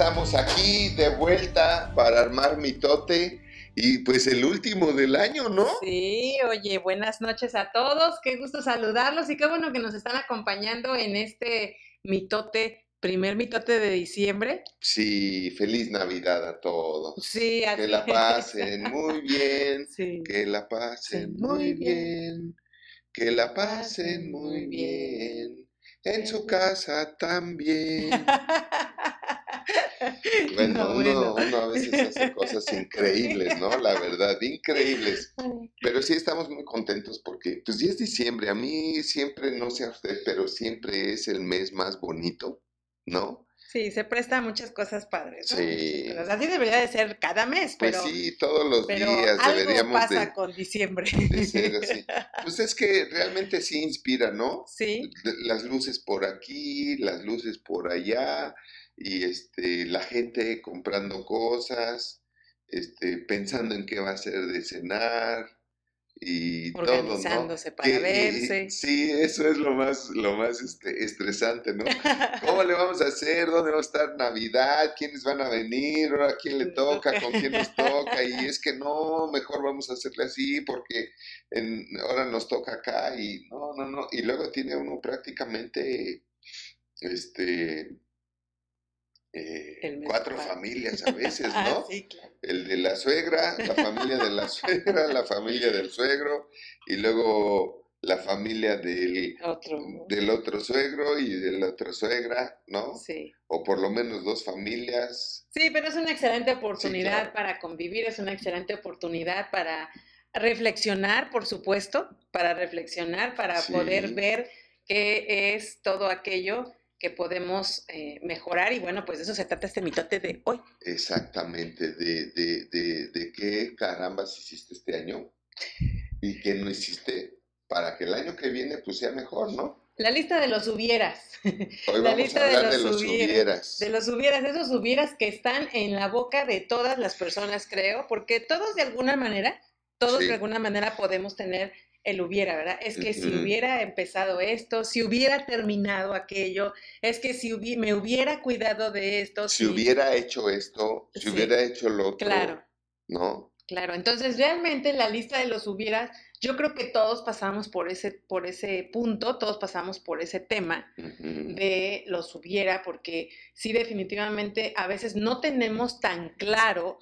estamos aquí de vuelta para armar mitote y pues el último del año, ¿no? Sí, oye, buenas noches a todos, qué gusto saludarlos y qué bueno que nos están acompañando en este mitote, primer mitote de diciembre. Sí, feliz Navidad a todos. Sí, Que la pasen muy bien, Sí. que la pasen Sí, muy bien, que la pasen muy bien, en su casa también. Bueno, No, uno, bueno. uno a veces hace cosas increíbles, ¿no? La verdad, increíbles. Pero sí estamos muy contentos porque, pues ya es diciembre. A mí siempre, no sé a usted, pero siempre es el mes más bonito, ¿no? Sí, se presta a muchas cosas padres. ¿no? Sí. Así debería de ser cada mes, Pues pero, sí, todos los pero días algo deberíamos pasa de, con diciembre. de ser así. Pues es que realmente sí inspira, ¿no? Sí, Las luces por aquí, las luces por allá, y este, la gente comprando cosas, este, pensando en qué va a ser de cenar, y todo, ¿no? organizándose para Que- y- verse. Sí, eso es lo más, lo más este, estresante, ¿no? ¿Cómo le vamos a hacer? ¿Dónde va a estar Navidad? ¿Quiénes van a venir? ¿Ahora quién le toca? ¿Con quién nos toca? Y es que no, mejor vamos a hacerle así porque en, ahora nos toca acá y no, no, no. Y luego tiene uno prácticamente, este, eh, cuatro familias a veces, Ah, ¿no? sí, claro. El de la suegra, la familia de la suegra, la familia del suegro y luego la familia del, Otro. del otro suegro y de la otra suegra, ¿no? Sí. O por lo menos dos familias. Sí, pero es una excelente oportunidad claro. para convivir, es una excelente oportunidad para reflexionar, por supuesto, para reflexionar, para Sí. poder ver qué es todo aquello que podemos eh, mejorar. Y bueno, pues de eso se trata este mitote de hoy. Exactamente, de, de, de, de qué carambas hiciste este año y qué no hiciste para que el año que viene pues sea mejor, ¿no? La lista de los hubieras. Hoy La vamos lista a de hablar de los los hubieras, hubieras. De los hubieras, esos hubieras que están en la boca de todas las personas, creo, porque todos de alguna manera, todos Sí. de alguna manera podemos tener el hubiera, ¿verdad? Es que si hubiera empezado esto, si hubiera terminado aquello, es que si hubi- me hubiera cuidado de esto, Si hubiera hecho esto, si Sí. hubiera hecho lo otro, Claro, ¿no? claro. Entonces, realmente la lista de los hubieras, yo creo que todos pasamos por ese, por ese punto, todos pasamos por ese tema. De los hubiera, porque sí definitivamente a veces no tenemos tan claro,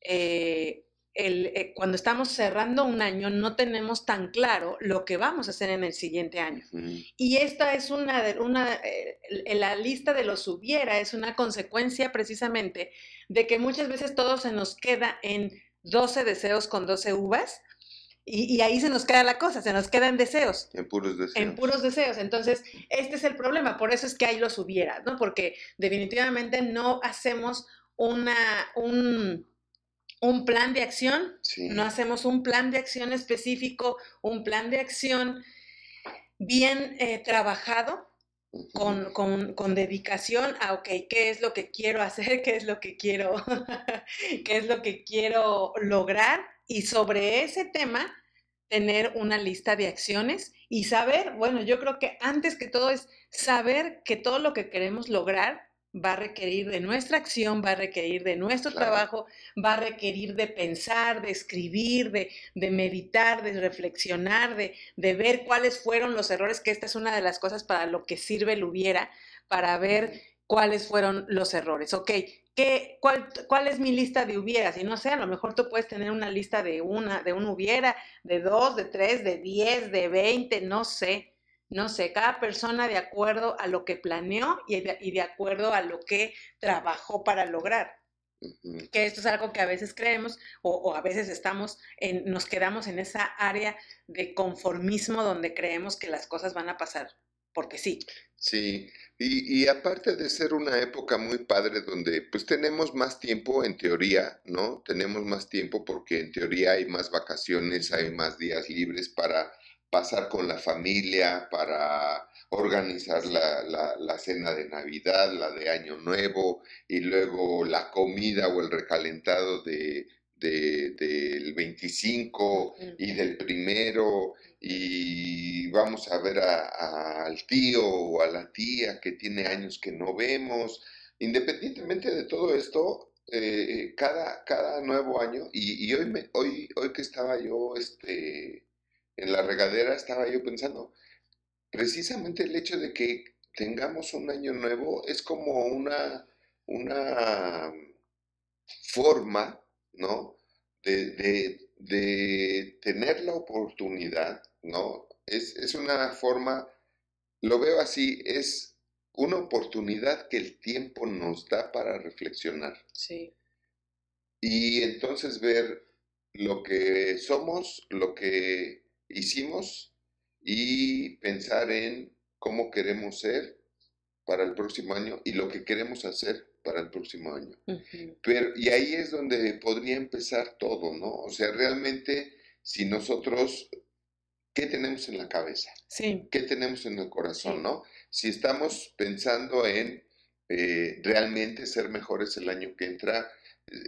eh, el, eh, cuando estamos cerrando un año, no tenemos tan claro lo que vamos a hacer en el siguiente año. Ujú. Y esta es una, de- una eh, la lista de los hubiera, es una consecuencia precisamente de que muchas veces todo se nos queda en 12 deseos con 12 uvas. Y, y ahí se nos queda la cosa, se nos quedan deseos En puros deseos. en puros deseos. Entonces, este es el problema, por eso es que hay los hubieras, ¿no? Porque definitivamente no hacemos una, un, un plan de acción, Sí. no hacemos un plan de acción específico, un plan de acción bien eh, trabajado, con, con- con dedicación a, ok, ¿qué es lo que quiero hacer? ¿Qué es lo que quiero, qué es lo que quiero lograr? Y sobre ese tema, tener una lista de acciones y saber, bueno, yo creo que antes que todo es saber que todo lo que queremos lograr va a requerir de nuestra acción, va a requerir de nuestro Claro. trabajo, va a requerir de pensar, de escribir, de, de meditar, de reflexionar, de, de ver cuáles fueron los errores, que esta es una de las cosas para lo que sirve el hubiera, para ver cuáles fueron los errores. Ok, ¿qué, cuál, cuál es mi lista de hubieras? Y no sé, a lo mejor tú puedes tener una lista de una, de un hubiera, de dos, de tres, de diez, de veinte, no sé. No sé, cada persona de acuerdo a lo que planeó y de, y de acuerdo a lo que trabajó para lograr que esto es algo que a veces creemos o, o a veces estamos en, nos quedamos en esa área de conformismo donde creemos que las cosas van a pasar porque sí. Sí, y, y aparte de ser una época muy padre donde pues tenemos más tiempo en teoría, ¿no? Tenemos más tiempo porque en teoría hay más vacaciones, hay más días libres para pasar con la familia, para organizar la, la- la cena de Navidad, la de Año Nuevo y luego la comida o el recalentado de, de- del 25 y del primero y vamos a ver a- a- al tío o a la tía que tiene años que no vemos. Independientemente de todo esto, eh, cada, cada nuevo año, y, y hoy, me, hoy, hoy que estaba yo este, en la regadera, estaba yo pensando, precisamente el hecho de que tengamos un año nuevo es como una, una forma, ¿no? De, de, tener la oportunidad, ¿no? Es, es una forma, lo veo así, es una oportunidad que el tiempo nos da para reflexionar. Sí. Y entonces ver lo que somos, lo que hicimos y pensar en cómo queremos ser para el próximo año y lo que queremos hacer para el próximo año. Pero, y ahí es donde podría empezar todo, ¿no? O sea, realmente, si nosotros, ¿qué tenemos en la cabeza? Sí. ¿Qué tenemos en el corazón, no? Si estamos pensando en eh, realmente ser mejores el año que entra,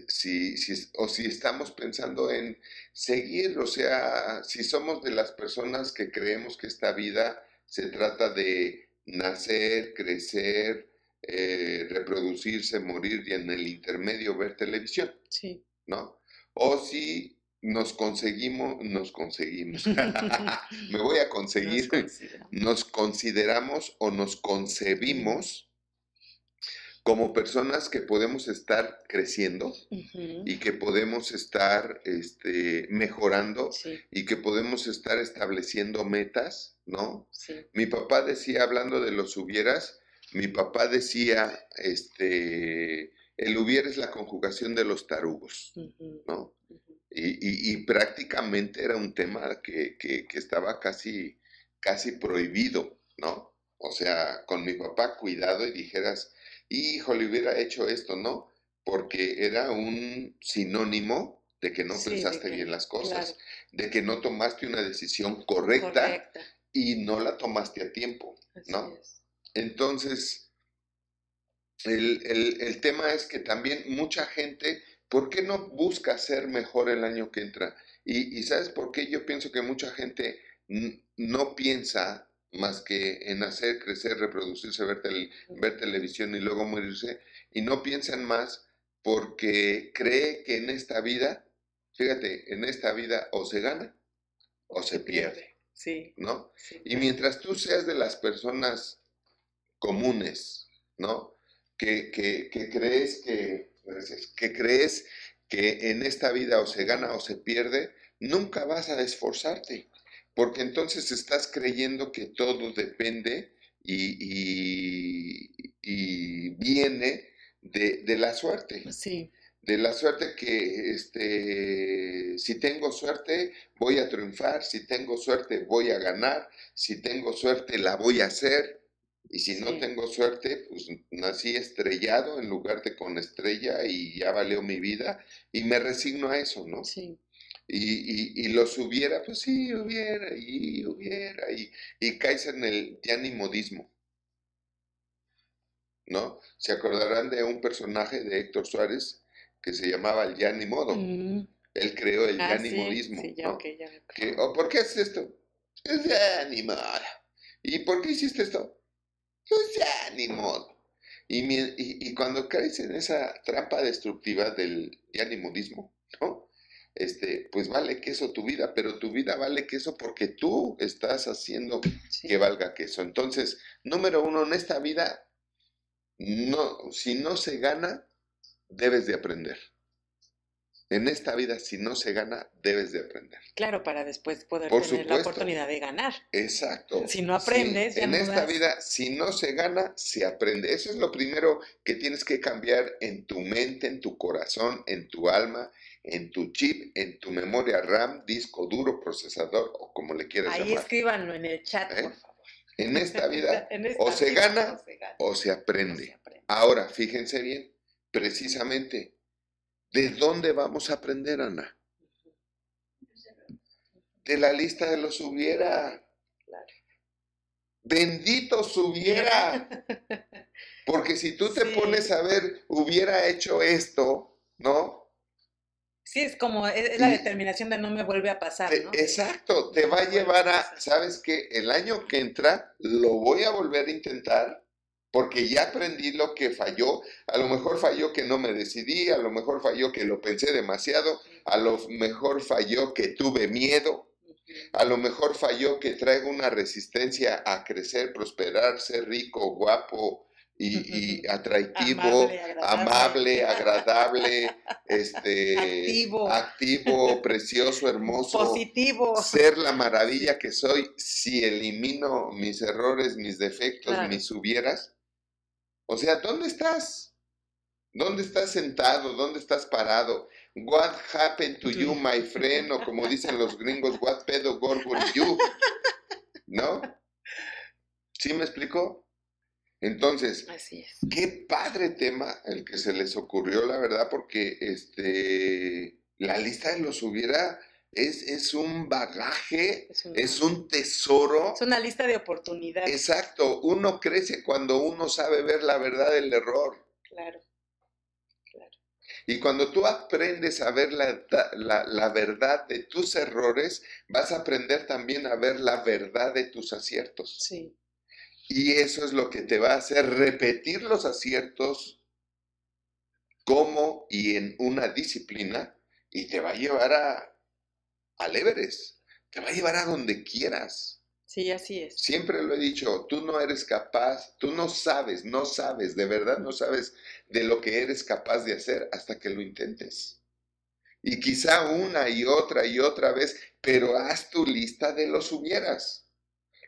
si, si, o si estamos pensando en seguir, o sea, si somos de las personas que creemos que esta vida se trata de nacer, crecer, eh, reproducirse, morir y en el intermedio ver televisión. Sí. ¿No? O si nos conseguimos, nos conseguimos, me voy a conseguir, nos consideramos o nos concebimos como personas que podemos estar creciendo y que podemos estar este, mejorando y que podemos estar estableciendo metas, ¿no? Mi papá decía, hablando de los hubieras, mi papá decía, este, el hubiera es la conjugación de los tarugos, ¿no? y, prácticamente era un tema que, que, que estaba casi, casi prohibido, ¿no? O sea, con mi papá cuidado y dijeras, híjole, hubiera hecho esto, ¿no? Porque era un sinónimo de que no pensaste bien las cosas, de que no tomaste una decisión correcta, y no la tomaste a tiempo, ¿no? Entonces, el, tema es que también mucha gente, ¿por qué no busca ser mejor el año que entra? Y, y ¿sabes por qué? Yo pienso que mucha gente no piensa más que en hacer, crecer, reproducirse, ver, ver televisión y luego morirse, y no piensan más porque cree que en esta vida, fíjate, en esta vida o se gana o se pierde. Sí. ¿No? Y mientras tú seas de las personas comunes, ¿no? Que, que, que crees que, que crees que en esta vida o se gana o se pierde, nunca vas a esforzarte porque entonces estás creyendo que todo depende y, viene de, la suerte. Sí. De la suerte que este, si tengo suerte voy a triunfar, si tengo suerte voy a ganar, si tengo suerte la voy a hacer, y si no tengo suerte, pues nací estrellado en lugar de con estrella y ya valió mi vida y me resigno a eso, ¿no? Sí y, y, los hubiera, pues sí, hubiera, y hubiera, y, y caes en el modismo ¿No? Se acordarán de un personaje de Héctor Suárez que se llamaba el Yanimodo. Mm. Él creó el ah, Yanimodismo. ¿no? Oh, ¿Por qué haces esto? Es Yanimodo. ¿Y por qué hiciste esto? Pues Yanimodo. Y, y, y cuando caes en esa trampa destructiva del Yanimodismo, ¿no? Este, pues vale queso tu vida, pero tu vida vale queso porque tú estás haciendo que valga queso. Entonces, número uno, en esta vida, no, si no se gana, debes de aprender. En esta vida, si no se gana, debes de aprender. Claro, para después poder tener la oportunidad de ganar. Exacto. Si no aprendes, En esta vida, si no se gana, se aprende. Eso es lo primero que tienes que cambiar en tu mente, en tu corazón, en tu alma, en tu chip, en tu memoria RAM, disco duro, procesador o como le quieras llamar. Ahí escríbanlo en el chat, ¿Eh? por favor. En esta vida, o, se gana, o se aprende. Ahora, fíjense bien, precisamente ¿De dónde vamos a aprender, Ana? De la lista de los hubiera. Bendito hubiera. Porque si tú te pones a ver, hubiera hecho esto, ¿no? Sí, es como, es, la determinación de no me vuelve a pasar, ¿no? exacto, te va a llevar a, ¿sabes qué? El año que entra lo voy a volver a intentar porque ya aprendí lo que falló. A lo mejor falló que no me decidí, a lo mejor falló que lo pensé demasiado, a lo mejor falló que tuve miedo, a lo mejor falló que traigo una resistencia a crecer, prosperar, ser rico, guapo y, atractivo, amable, agradable, este, activo. activo, precioso, hermoso, positivo, ser la maravilla que soy si elimino mis errores, mis defectos, mis hubieras. O sea, ¿dónde estás? ¿Dónde estás sentado? ¿Dónde estás parado? What happened to you, my friend? O como dicen los gringos, what pedo gorgon you? ¿No? ¿Sí me explico? Entonces, qué padre tema el que se les ocurrió, la verdad, porque este la lista de los hubiera es, es un bagaje, es, un tesoro. Es una lista de oportunidades. Exacto, uno crece cuando uno sabe ver la verdad del error. Claro, claro. Y cuando tú aprendes a ver la, la, verdad de tus errores, vas a aprender también a ver la verdad de tus aciertos. Sí. Y eso es lo que te va a hacer repetir los aciertos como y en una disciplina y te va a llevar a, al Everest, te va a llevar a donde quieras. Sí, así es. Siempre lo he dicho, tú no eres capaz, tú no sabes, no sabes, de verdad no sabes de lo que eres capaz de hacer hasta que lo intentes. Y quizá una y otra y otra vez, pero haz tu lista de los hubieras.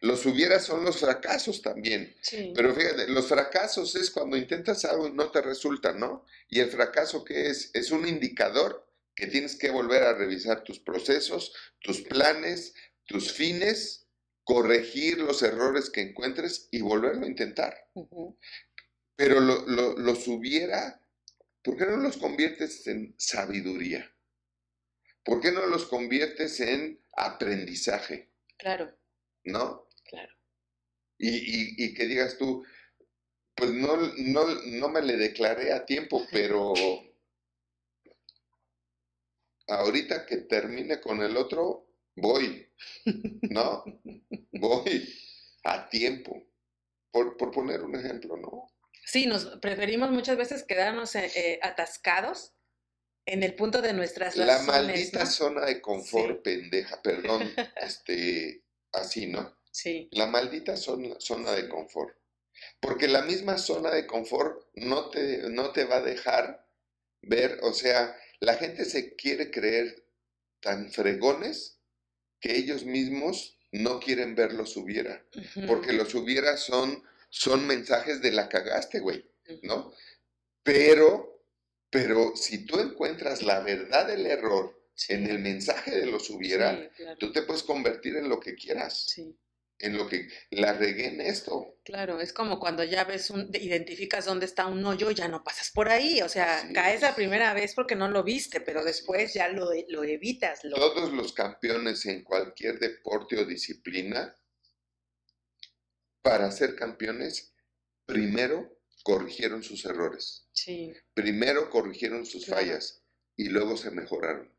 Los hubieras son los fracasos también. Sí. Pero fíjate, los fracasos es cuando intentas algo y no te resulta, ¿no? Y el fracaso que es? Es un indicador que tienes que volver a revisar tus procesos, tus planes, tus fines, corregir los errores que encuentres y volverlo a intentar. Pero los hubiera, ¿por qué no los conviertes en sabiduría? ¿Por qué no los conviertes en aprendizaje? Claro. ¿No? Claro. Y, y, que digas tú, pues no, no, no me le declaré a tiempo, pero ahorita que termine con el otro, voy, ¿no? voy a tiempo, por, poner un ejemplo, ¿no? Sí, nos preferimos muchas veces quedarnos eh, eh, atascados en el punto de nuestras La maldita zona de confort, pendeja, perdón, este, así, ¿no? Sí. La maldita zona, zona de confort. Porque la misma zona de confort no te, no te va a dejar ver, o sea, la gente se quiere creer tan fregones que ellos mismos no quieren ver los hubiera, porque los hubiera son, son mensajes de la cagaste, güey, ¿no? Pero, pero si tú encuentras la verdad del error en el mensaje de los hubiera, tú te puedes convertir en lo que quieras. Sí en lo que la regué en esto. Claro, es como cuando ya ves un, identificas dónde está un hoyo, ya no pasas por ahí, o sea, caes la primera vez porque no lo viste, pero después ya lo, lo evitas. Todos los campeones en cualquier deporte o disciplina, para ser campeones, primero corrigieron sus errores. Sí. Primero corrigieron sus fallas y luego se mejoraron.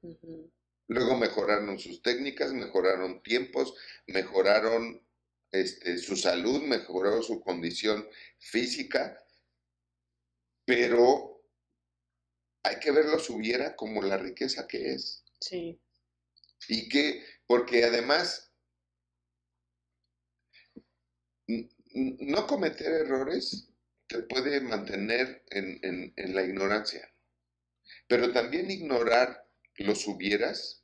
Luego mejoraron sus técnicas, mejoraron tiempos, mejoraron este, su salud, mejoró su condición física, pero hay que verlo hubiera como la riqueza que es. Sí. Y que, porque además, no cometer errores te puede mantener en, en la ignorancia, pero también ignorar los hubieras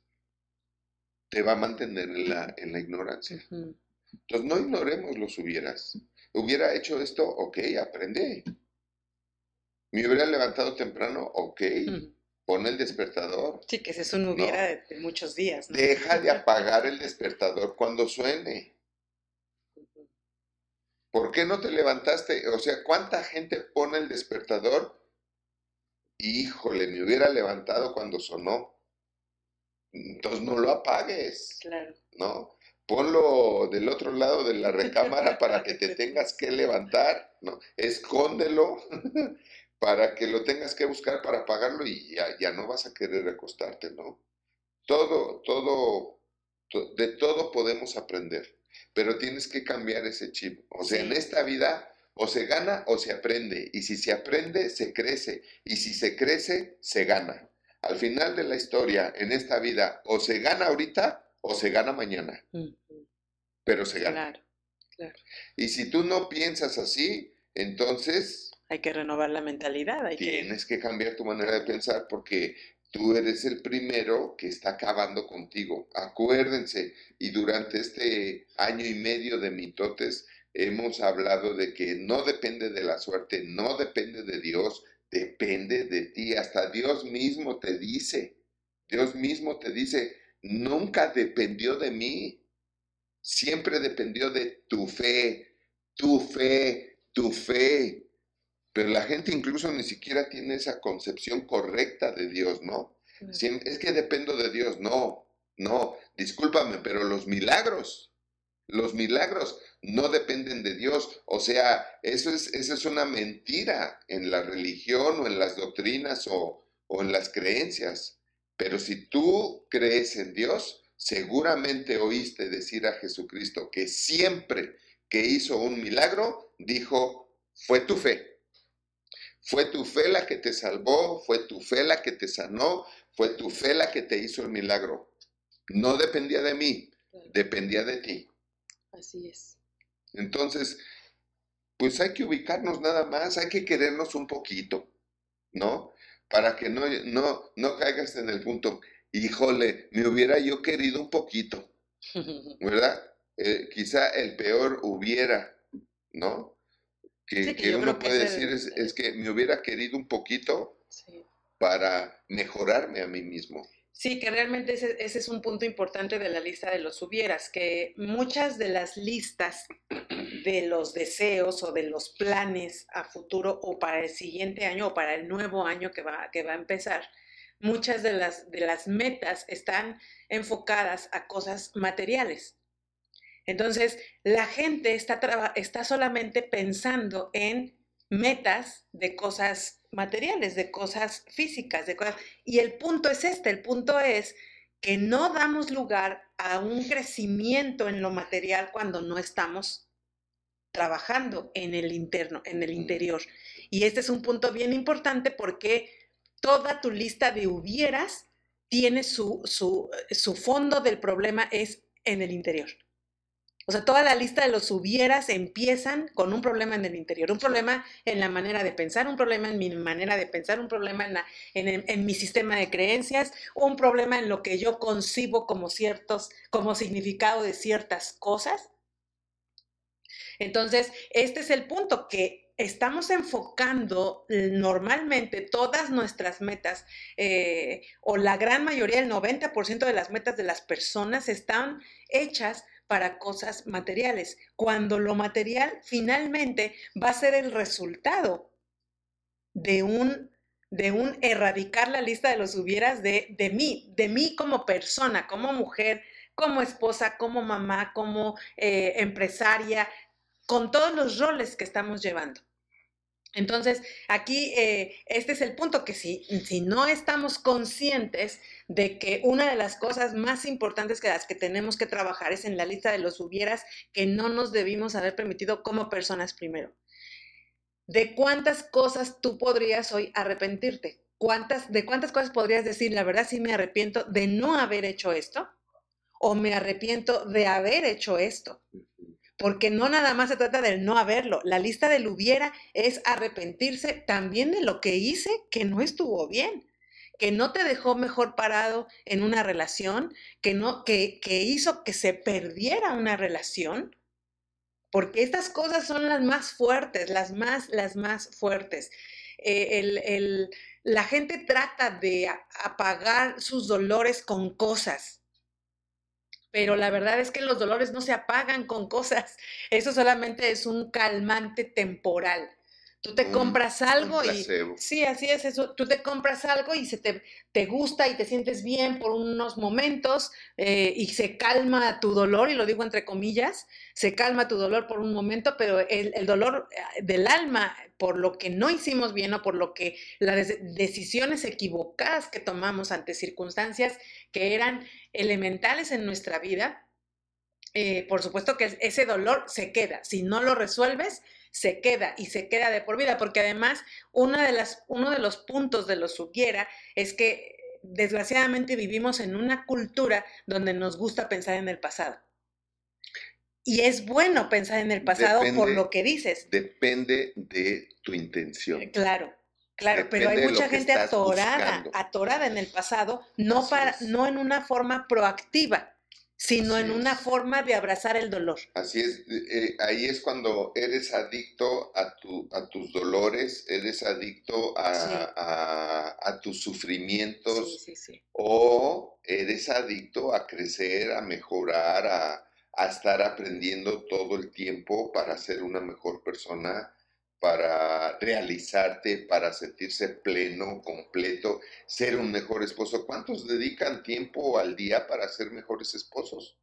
te va a mantener en la, en la ignorancia. Entonces, no ignoremos los hubieras. Hubiera hecho esto, ok, aprende. Me hubiera levantado temprano, ok, pon el despertador. Sí, que ese es un hubiera de, muchos días. Deja de apagar el despertador cuando suene. ¿Por qué no te levantaste? O sea, ¿cuánta gente pone el despertador? Híjole, me hubiera levantado cuando sonó. Entonces no lo apagues. Claro. ¿No? Ponlo del otro lado de la recámara para que te tengas que levantar, ¿no? Escóndelo para que lo tengas que buscar para pagarlo y ya, ya no vas a querer recostarte, ¿no? Todo, todo, de todo podemos aprender, pero tienes que cambiar ese chip. O sea, en esta vida O se gana o se aprende. Y si se aprende, se crece. Y si se crece, se gana. Al final de la historia, en esta vida, o se gana ahorita o se gana mañana. Pero se gana. Claro, claro. Y si tú no piensas así, entonces... Hay que renovar la mentalidad. tienes que... cambiar tu manera de pensar porque tú eres el primero que está acabando contigo. Acuérdense, y durante este año y medio de mitotes hemos hablado de que no depende de la suerte, no depende de Dios, depende de ti. Hasta Dios mismo te dice, Dios mismo te dice, nunca dependió de mí, siempre dependió de tu fe, tu fe, tu fe. Pero la gente incluso ni siquiera tiene esa concepción correcta de Dios, ¿no? Es que dependo de Dios, no, no, discúlpame, pero los milagros, los milagros no dependen de Dios. O sea, eso es, eso es una mentira en la religión o en las doctrinas o, o en las creencias. Pero si tú crees en Dios, seguramente oíste decir a Jesucristo que siempre que hizo un milagro, dijo, fue tu fe. Fue tu fe la que te salvó, fue tu fe la que te sanó, fue tu fe la que te hizo el milagro. No dependía de mí, dependía de ti. Así es. Entonces, pues hay que ubicarnos nada más, hay que querernos un poquito, ¿no? Para que no, no, no caigas en el punto, híjole, me hubiera yo querido un poquito, ¿verdad? Eh, quizá el peor hubiera, ¿no? que, uno puede decir es, que me hubiera querido un poquito para mejorarme a mí mismo. Sí, que realmente ese, es un punto importante de la lista de los hubieras, que muchas de las listas de los deseos o de los planes a futuro o para el siguiente año o para el nuevo año que va, que va a empezar, muchas de las, de las metas están enfocadas a cosas materiales. Entonces, la gente está, está solamente pensando en metas de cosas materiales, de cosas físicas, de cosas... Y el punto es este, el punto es que no damos lugar a un crecimiento en lo material cuando no estamos trabajando en el interno, en el interior. Y este es un punto bien importante porque toda tu lista de hubieras tiene su, su, su fondo del problema es en el interior. O sea, toda la lista de los hubieras empiezan con un problema en el interior, un problema en la manera de pensar, un problema en mi manera de pensar, un problema en, en, mi sistema de creencias, un problema en lo que yo concibo como ciertos, como significado de ciertas cosas. Entonces, este es el punto que estamos enfocando normalmente todas nuestras metas, eh, o la gran mayoría, el 90% de las metas de las personas están hechas para cosas materiales, cuando lo material finalmente va a ser el resultado de un, de un erradicar la lista de los hubieras de, de mí, de mí como persona, como mujer, como esposa, como mamá, como eh, empresaria, con todos los roles que estamos llevando. Entonces, aquí eh, este es el punto que si, si no estamos conscientes de que una de las cosas más importantes que las que tenemos que trabajar es en la lista de los hubieras que no nos debimos haber permitido como personas primero. ¿De cuántas cosas tú podrías hoy arrepentirte? ¿Cuántas, ¿De cuántas cosas podrías decir, la verdad sí me arrepiento de no haber hecho esto? ¿O me arrepiento de haber hecho esto? Porque no nada más se trata del no haberlo. La lista del hubiera es arrepentirse también de lo que hice que no estuvo bien, que no te dejó mejor parado en una relación, que, no, que, que hizo que se perdiera una relación, porque estas cosas son las más fuertes, las más, las más fuertes. Eh, el, la gente trata de apagar sus dolores con cosas pero la verdad es que los dolores no se apagan con cosas. Eso solamente es un calmante temporal. Tú te compras algo y... Sí, así es eso. Tú te compras algo y se te, te gusta y te sientes bien por unos momentos eh, y se calma tu dolor, y lo digo entre comillas, se calma tu dolor por un momento, pero el, el dolor eh, del alma por lo que no hicimos bien o por lo que las decisiones equivocadas que tomamos ante circunstancias que eran elementales en nuestra vida, eh, por supuesto que ese dolor se queda. Si no lo resuelves, se queda y se queda de por vida, porque además una de las, uno de los puntos de los hubiera es que desgraciadamente vivimos en una cultura donde nos gusta pensar en el pasado. Y es bueno pensar en el pasado por lo que dices. Depende de tu intención. Eh, claro, pero hay mucha gente atorada, atorada en el pasado, no, para, no en una forma proactiva sino en una forma de abrazar el dolor. Así es, eh, ahí es cuando eres adicto a, tu, a tus dolores, eres adicto a, a, tus sufrimientos o eres adicto a crecer, a mejorar, a, a estar aprendiendo todo el tiempo para ser una mejor persona para realizarte, para sentirse pleno, completo, ser un mejor esposo. ¿Cuántos dedican tiempo al día para ser mejores esposos?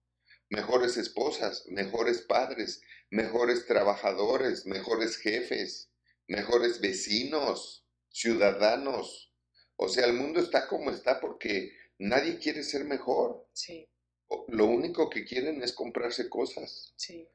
Mejores esposas, mejores padres, mejores trabajadores, mejores jefes, mejores vecinos, ciudadanos. O sea, el mundo está como está porque nadie quiere ser mejor. Sí. Lo único que quieren es comprarse cosas. Sí.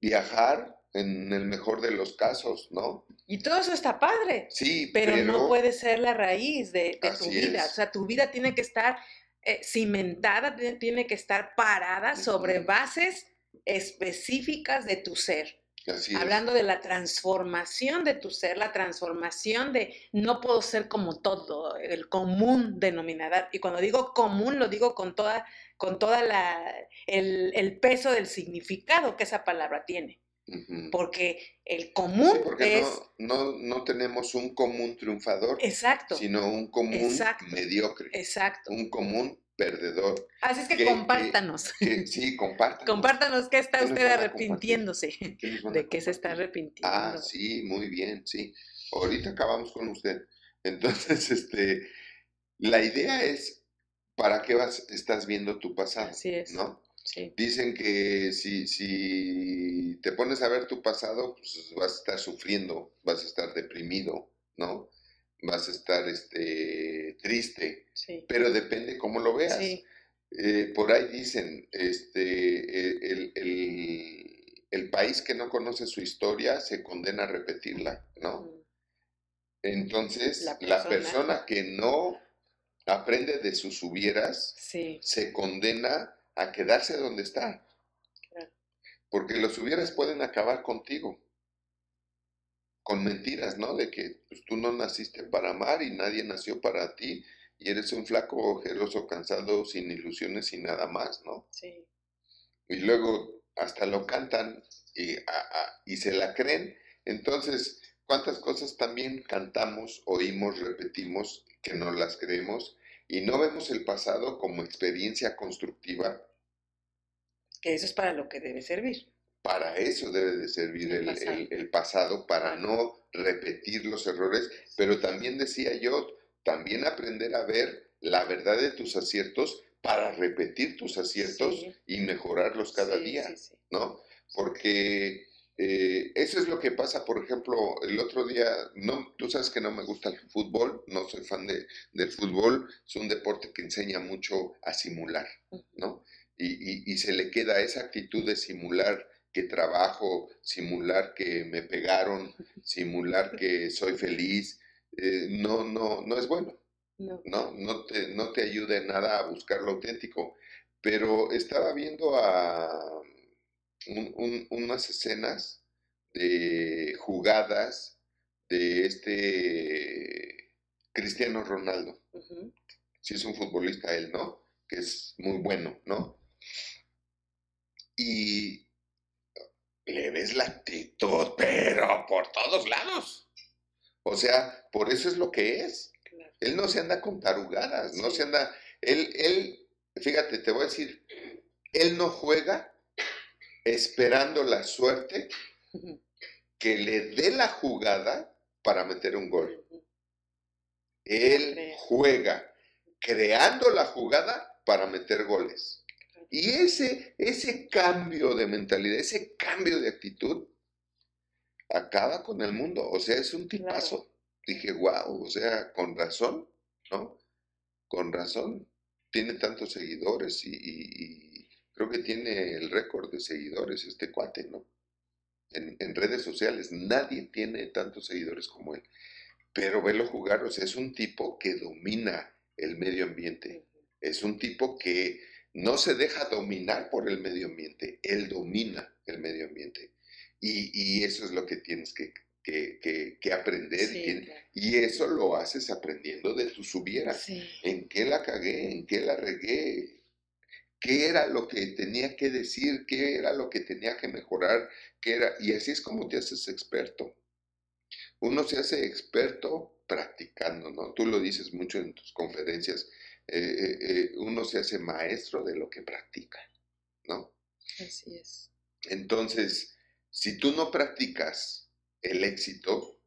Viajar, en el mejor de los casos, ¿no? Y todo eso está padre. Sí, pero, no puede ser la raíz de, tu vida. O sea, tu vida tiene que estar eh, cimentada, tiene que estar parada sobre bases específicas de tu ser. Así Hablando de la transformación de tu ser, la transformación de no puedo ser como todo, el común denominador. Y cuando digo común, lo digo con toda, con toda la, el, el peso del significado que esa palabra tiene. Porque el común es... No, no, tenemos un común triunfador, exacto, sino un común mediocre. Exacto. Un común perdedor. Así es que, compártanos. sí, compártanos. compártanos qué está usted arrepintiéndose. ¿De qué se está arrepintiendo? Ah, sí, muy bien, sí. Ahorita acabamos con usted. Entonces, este, la idea es, ¿para qué vas, estás viendo tu pasado? Así es. ¿No? Dicen que si, si te pones a ver tu pasado, pues vas a estar sufriendo, vas a estar deprimido, ¿no? Vas a estar este, triste, pero depende cómo lo veas. Eh, por ahí dicen, este, el, el, país que no conoce su historia se condena a repetirla, ¿no? Entonces, la persona, que no aprende de sus hubieras se condena a quedarse donde está. Porque los hubieras pueden acabar contigo. Con mentiras, ¿no? De que pues, tú no naciste para amar y nadie nació para ti y eres un flaco ojeroso, cansado, sin ilusiones y nada más, ¿no? Sí. Y luego hasta lo cantan y, y se la creen. Entonces, ¿cuántas cosas también cantamos, oímos, repetimos que no las creemos y no vemos el pasado como experiencia constructiva que eso es para lo que debe servir. Para eso debe de servir el, pasado. para no repetir los errores, pero también decía yo, también aprender a ver la verdad de tus aciertos para repetir tus aciertos y mejorarlos cada día, ¿no? Porque eh, eso es lo que pasa, por ejemplo, el otro día, no, tú sabes que no me gusta el fútbol, no soy fan de, del fútbol, es un deporte que enseña mucho a simular, ¿no? y, se le queda esa actitud de simular que trabajo, simular que me pegaron, simular que soy feliz, eh, no, no, no es bueno. No. no, te, no te ayuda en nada a buscar lo auténtico. Pero estaba viendo a unas escenas de jugadas de este Cristiano Ronaldo. Si es un futbolista él, ¿no? Que es muy bueno, ¿no? y le ves la actitud, pero por todos lados. O sea, por eso es lo que es. Él no se anda con tarugadas, no se anda, él, él, fíjate, te voy a decir, él no juega esperando la suerte que le dé la jugada para meter un gol. Él juega creando la jugada para meter goles. Y ese, ese cambio de mentalidad, ese cambio de actitud, acaba con el mundo. O sea, es un tipazo. Dije, wow, o sea, con razón, ¿no? Con razón. Tiene tantos seguidores y, creo que tiene el récord de seguidores este cuate, ¿no? en, redes sociales. Nadie tiene tantos seguidores como él. Pero velo jugar, o sea, es un tipo que domina el medio ambiente. Es un tipo que no se deja dominar por el medio ambiente, él domina el medio ambiente. Y, eso es lo que tienes que, aprender. y, eso lo haces aprendiendo de tus hubieras. ¿En qué la cagué? ¿En qué la regué? ¿Qué era lo que tenía que decir? ¿Qué era lo que tenía que mejorar? ¿Qué era? Y así es como te haces experto. Uno se hace experto practicando, ¿no? Tú lo dices mucho en tus conferencias eh, eh, eh, uno se hace maestro de lo que practica, ¿no? Así es. Entonces, si tú no practicas el éxito,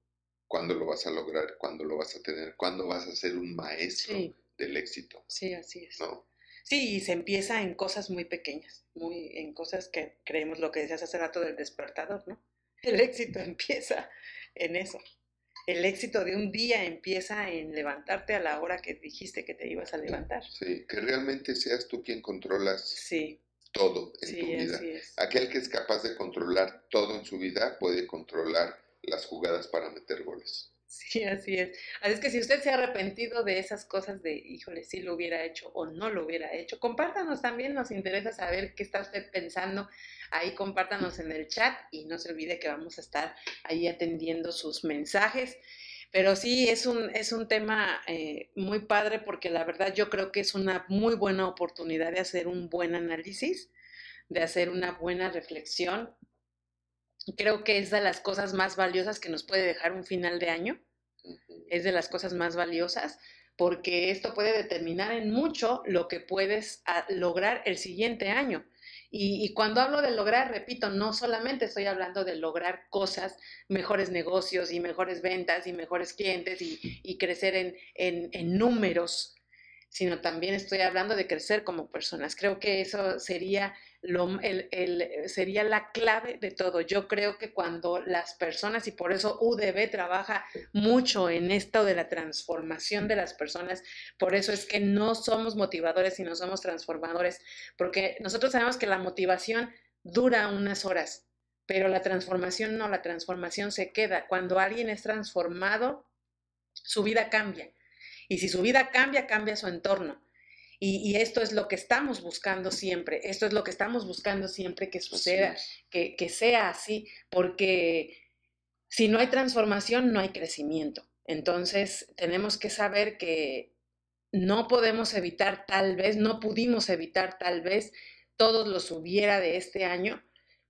¿cuándo lo vas a lograr? ¿Cuándo lo vas a tener? ¿Cuándo vas a ser un maestro del éxito? Sí, así es. ¿No? Sí, y se empieza en cosas muy pequeñas, muy en cosas que creemos lo que decías hace rato del despertador, ¿no? El éxito empieza en eso el éxito de un día empieza en levantarte a la hora que dijiste que te ibas a levantar. Sí, que realmente seas tú quien controlas todo en tu vida. Aquel que es capaz de controlar todo en su vida puede controlar las jugadas para meter goles. Sí, así es. Así es que si usted se ha arrepentido de esas cosas de, híjole, si lo hubiera hecho o no lo hubiera hecho, compártanos también, nos interesa saber qué está usted pensando. Ahí compártanos en el chat y no se olvide que vamos a estar ahí atendiendo sus mensajes. Pero sí, es un, es un tema eh, muy padre porque la verdad yo creo que es una muy buena oportunidad de hacer un buen análisis, de hacer una buena reflexión creo que es de las cosas más valiosas que nos puede dejar un final de año. Es de las cosas más valiosas porque esto puede determinar en mucho lo que puedes ah, lograr el siguiente año. Y, cuando hablo de lograr, repito, no solamente estoy hablando de lograr cosas, mejores negocios y mejores ventas y mejores clientes y, crecer en, en números, sino también estoy hablando de crecer como personas. Creo que eso sería lo, el, sería la clave de todo. Yo creo que cuando las personas, y por eso UDB trabaja mucho en esto de la transformación de las personas, por eso es que no somos motivadores, sino somos transformadores, porque nosotros sabemos que la motivación dura unas horas, pero la transformación no, la transformación se queda. Cuando alguien es transformado, su vida cambia. Y si su vida cambia, cambia su entorno. Y, esto es lo que estamos buscando siempre, esto es lo que estamos buscando siempre que suceda, que, que sea así, porque si no hay transformación, no hay crecimiento. Entonces, tenemos que saber que no podemos evitar tal vez, no pudimos evitar tal vez todos los hubiera de este año,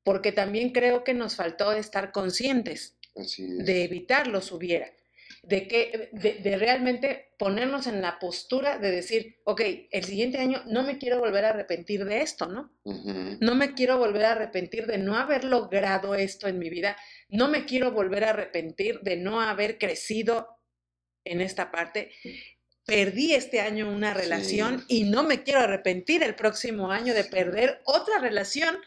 porque también creo que nos faltó estar conscientes de evitar los hubiera de, que, de, realmente ponernos en la postura de decir, ok, el siguiente año no me quiero volver a arrepentir de esto, ¿no? No me quiero volver a arrepentir de no haber logrado esto en mi vida, no me quiero volver a arrepentir de no haber crecido en esta parte. Perdí este año una relación y no me quiero arrepentir el próximo año de perder otra relación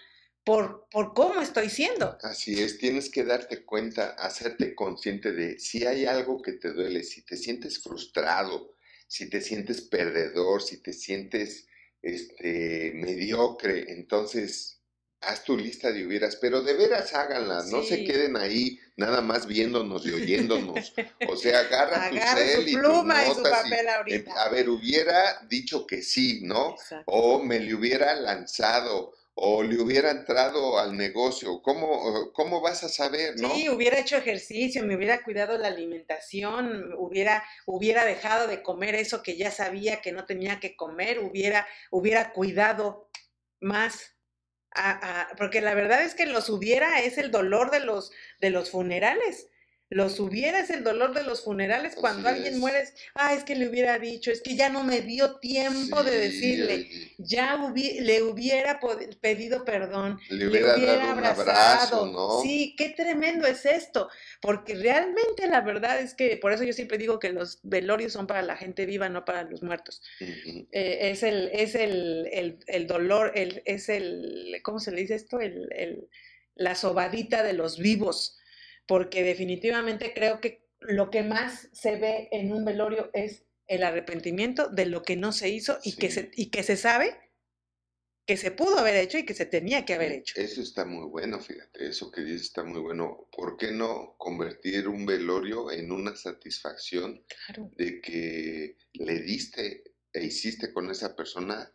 por, cómo estoy siendo. Así es, tienes que darte cuenta, hacerte consciente de si hay algo que te duele, si te sientes frustrado, si te sientes perdedor, si te sientes este, mediocre, entonces haz tu lista de hubieras, pero de veras háganla, no se queden ahí nada más viéndonos y oyéndonos. O sea, agarra tu cel y tu notas em, a ver, hubiera dicho que sí, ¿no? O me le hubiera lanzado, o le hubiera entrado al negocio, ¿cómo, cómo vas a saber, no? Sí, hubiera hecho ejercicio, me hubiera cuidado la alimentación, hubiera, hubiera dejado de comer eso que ya sabía que no tenía que comer, hubiera, hubiera cuidado más. porque la verdad es que los hubiera es el dolor de los, de los funerales los hubieras el dolor de los funerales cuando alguien muere, ah, es que le hubiera dicho, es que ya no me dio tiempo de decirle, ya le hubiera pedido perdón, le hubiera, abrazado, ¿no? Sí, qué tremendo es esto, porque realmente la verdad es que, por eso yo siempre digo que los velorios son para la gente viva, no para los muertos. Eh, es el, es el, el, dolor, el, es el, ¿cómo se le dice esto? El, la sobadita de los vivos porque definitivamente creo que lo que más se ve en un velorio es el arrepentimiento de lo que no se hizo y, que, se, y que se sabe que se pudo haber hecho y que se tenía que haber hecho. Eso está muy bueno, fíjate, eso que dices está muy bueno. ¿Por qué no convertir un velorio en una satisfacción de que le diste e hiciste con esa persona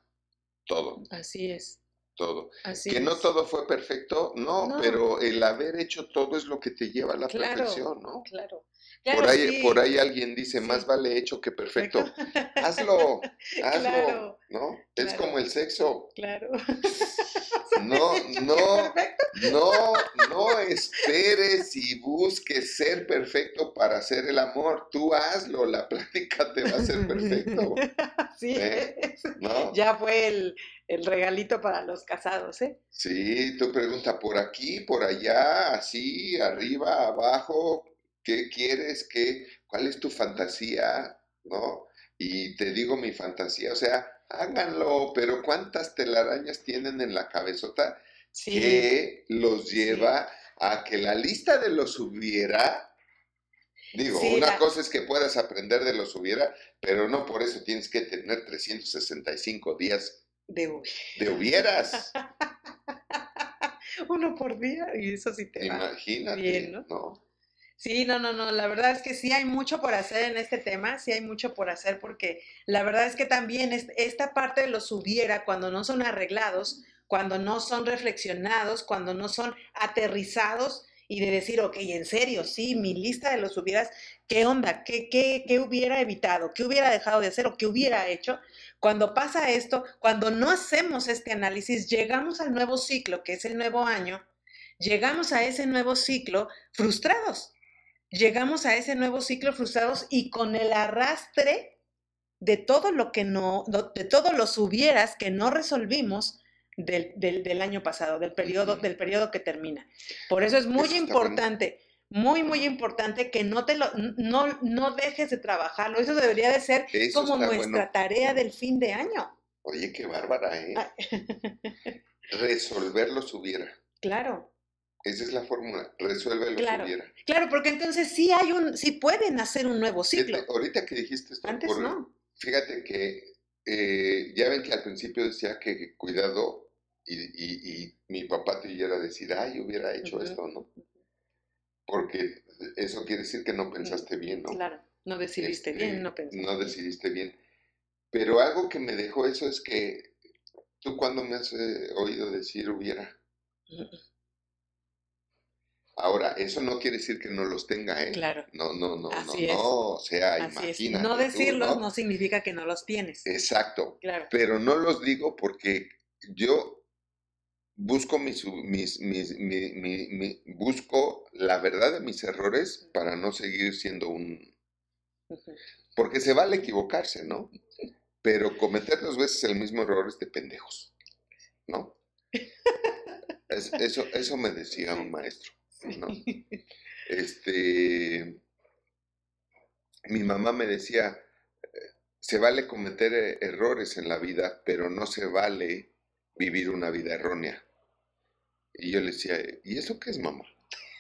todo? Así es. Todo. que no todo fue perfecto, no, pero el haber hecho todo es lo que te lleva a la perfección, ¿no? Claro por, ahí, por ahí alguien dice, más vale hecho que perfecto. hazlo, hazlo, ¿no? Es como el sexo. Claro. No, no, no, no esperes y busques ser perfecto para hacer el amor. Tú hazlo, la práctica te va a ser perfecto. Sí, ¿Eh? ya fue el, el regalito para los casados, ¿eh? Sí, tú pregunta por aquí, por allá, así, arriba, abajo, ¿Qué quieres? ¿Qué, ¿Cuál es tu fantasía? ¿No? Y te digo mi fantasía, o sea, háganlo, pero ¿cuántas telarañas tienen en la cabezota que los lleva a que la lista de los hubiera Digo, una cosa es que puedas aprender de los hubiera, pero no por eso tienes que tener 365 días de, de hubieras. Uno por día, y eso sí te Imagínate, ¿no? ¿no? Sí, no, no, no, la verdad es que sí hay mucho por hacer en este tema, sí hay mucho por hacer porque la verdad es que también esta parte los hubiera, cuando no son arreglados, cuando no son reflexionados, cuando no son aterrizados y de decir, ok, en serio, sí, mi lista de los hubieras, ¿qué onda? ¿Qué, qué, qué hubiera evitado? ¿Qué hubiera dejado de hacer o qué hubiera hecho? Cuando pasa esto, cuando no hacemos este análisis, llegamos al nuevo ciclo, que es el nuevo año, llegamos a ese nuevo ciclo frustrados llegamos a ese nuevo ciclo frustrados y con el arrastre de todo lo que no, de todos los hubieras que no resolvimos del, año pasado, del periodo, del periodo que termina. Por eso es muy importante, muy, muy importante que no te lo, no, no dejes de trabajarlo. Eso debería de ser como nuestra tarea del fin de año. Oye, qué bárbara, ¿eh? Resolver los hubiera. Claro. Esa es la fórmula, resuelve lo claro, que hubiera. Claro, porque entonces sí hay un, sí pueden hacer un nuevo ciclo. ahorita que dijiste esto, antes no. Fíjate que eh, ya ven que al principio decía que cuidado y, mi papá te iba a decir, ay, hubiera hecho esto, ¿no? Porque eso quiere decir que no pensaste bien, ¿no? Claro, no decidiste bien, este, no pensaste. No decidiste bien. Pero algo que me dejó eso es que tú cuando me has eh, oído decir hubiera. Ahora, eso no quiere decir que no los tenga, ¿eh? Claro. No, no, no, no, no, o sea, imagínate. No decirlos ¿no? significa que no los tienes. Exacto. Claro. Pero no los digo porque yo busco mis, mis, mis mi, busco la verdad de mis errores para no seguir siendo un porque se vale equivocarse, ¿no? Pero cometer dos veces el mismo error es de pendejos, ¿no? eso, eso me decía un maestro. Este, mi mamá me decía, se vale cometer eh, errores en la vida, pero no se vale vivir una vida errónea. Y yo le decía, ¿y eso qué es mamá?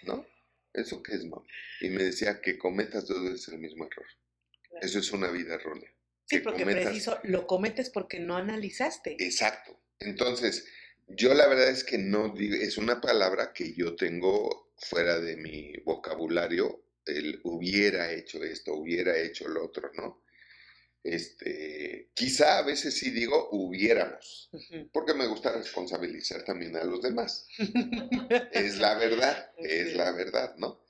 ¿No? ¿Eso qué es mamá? Y me decía que cometas dos veces el mismo error. Eso es una vida errónea. Sí, porque preciso, lo cometes porque no analizaste. Exacto. Entonces, yo la verdad es que no es una palabra que yo tengo fuera de mi vocabulario, el hubiera hecho esto, hubiera hecho lo otro, ¿no? Este, quizá a veces sí digo hubiéramos, porque me gusta responsabilizar también a los demás. es la verdad, es la verdad, ¿no?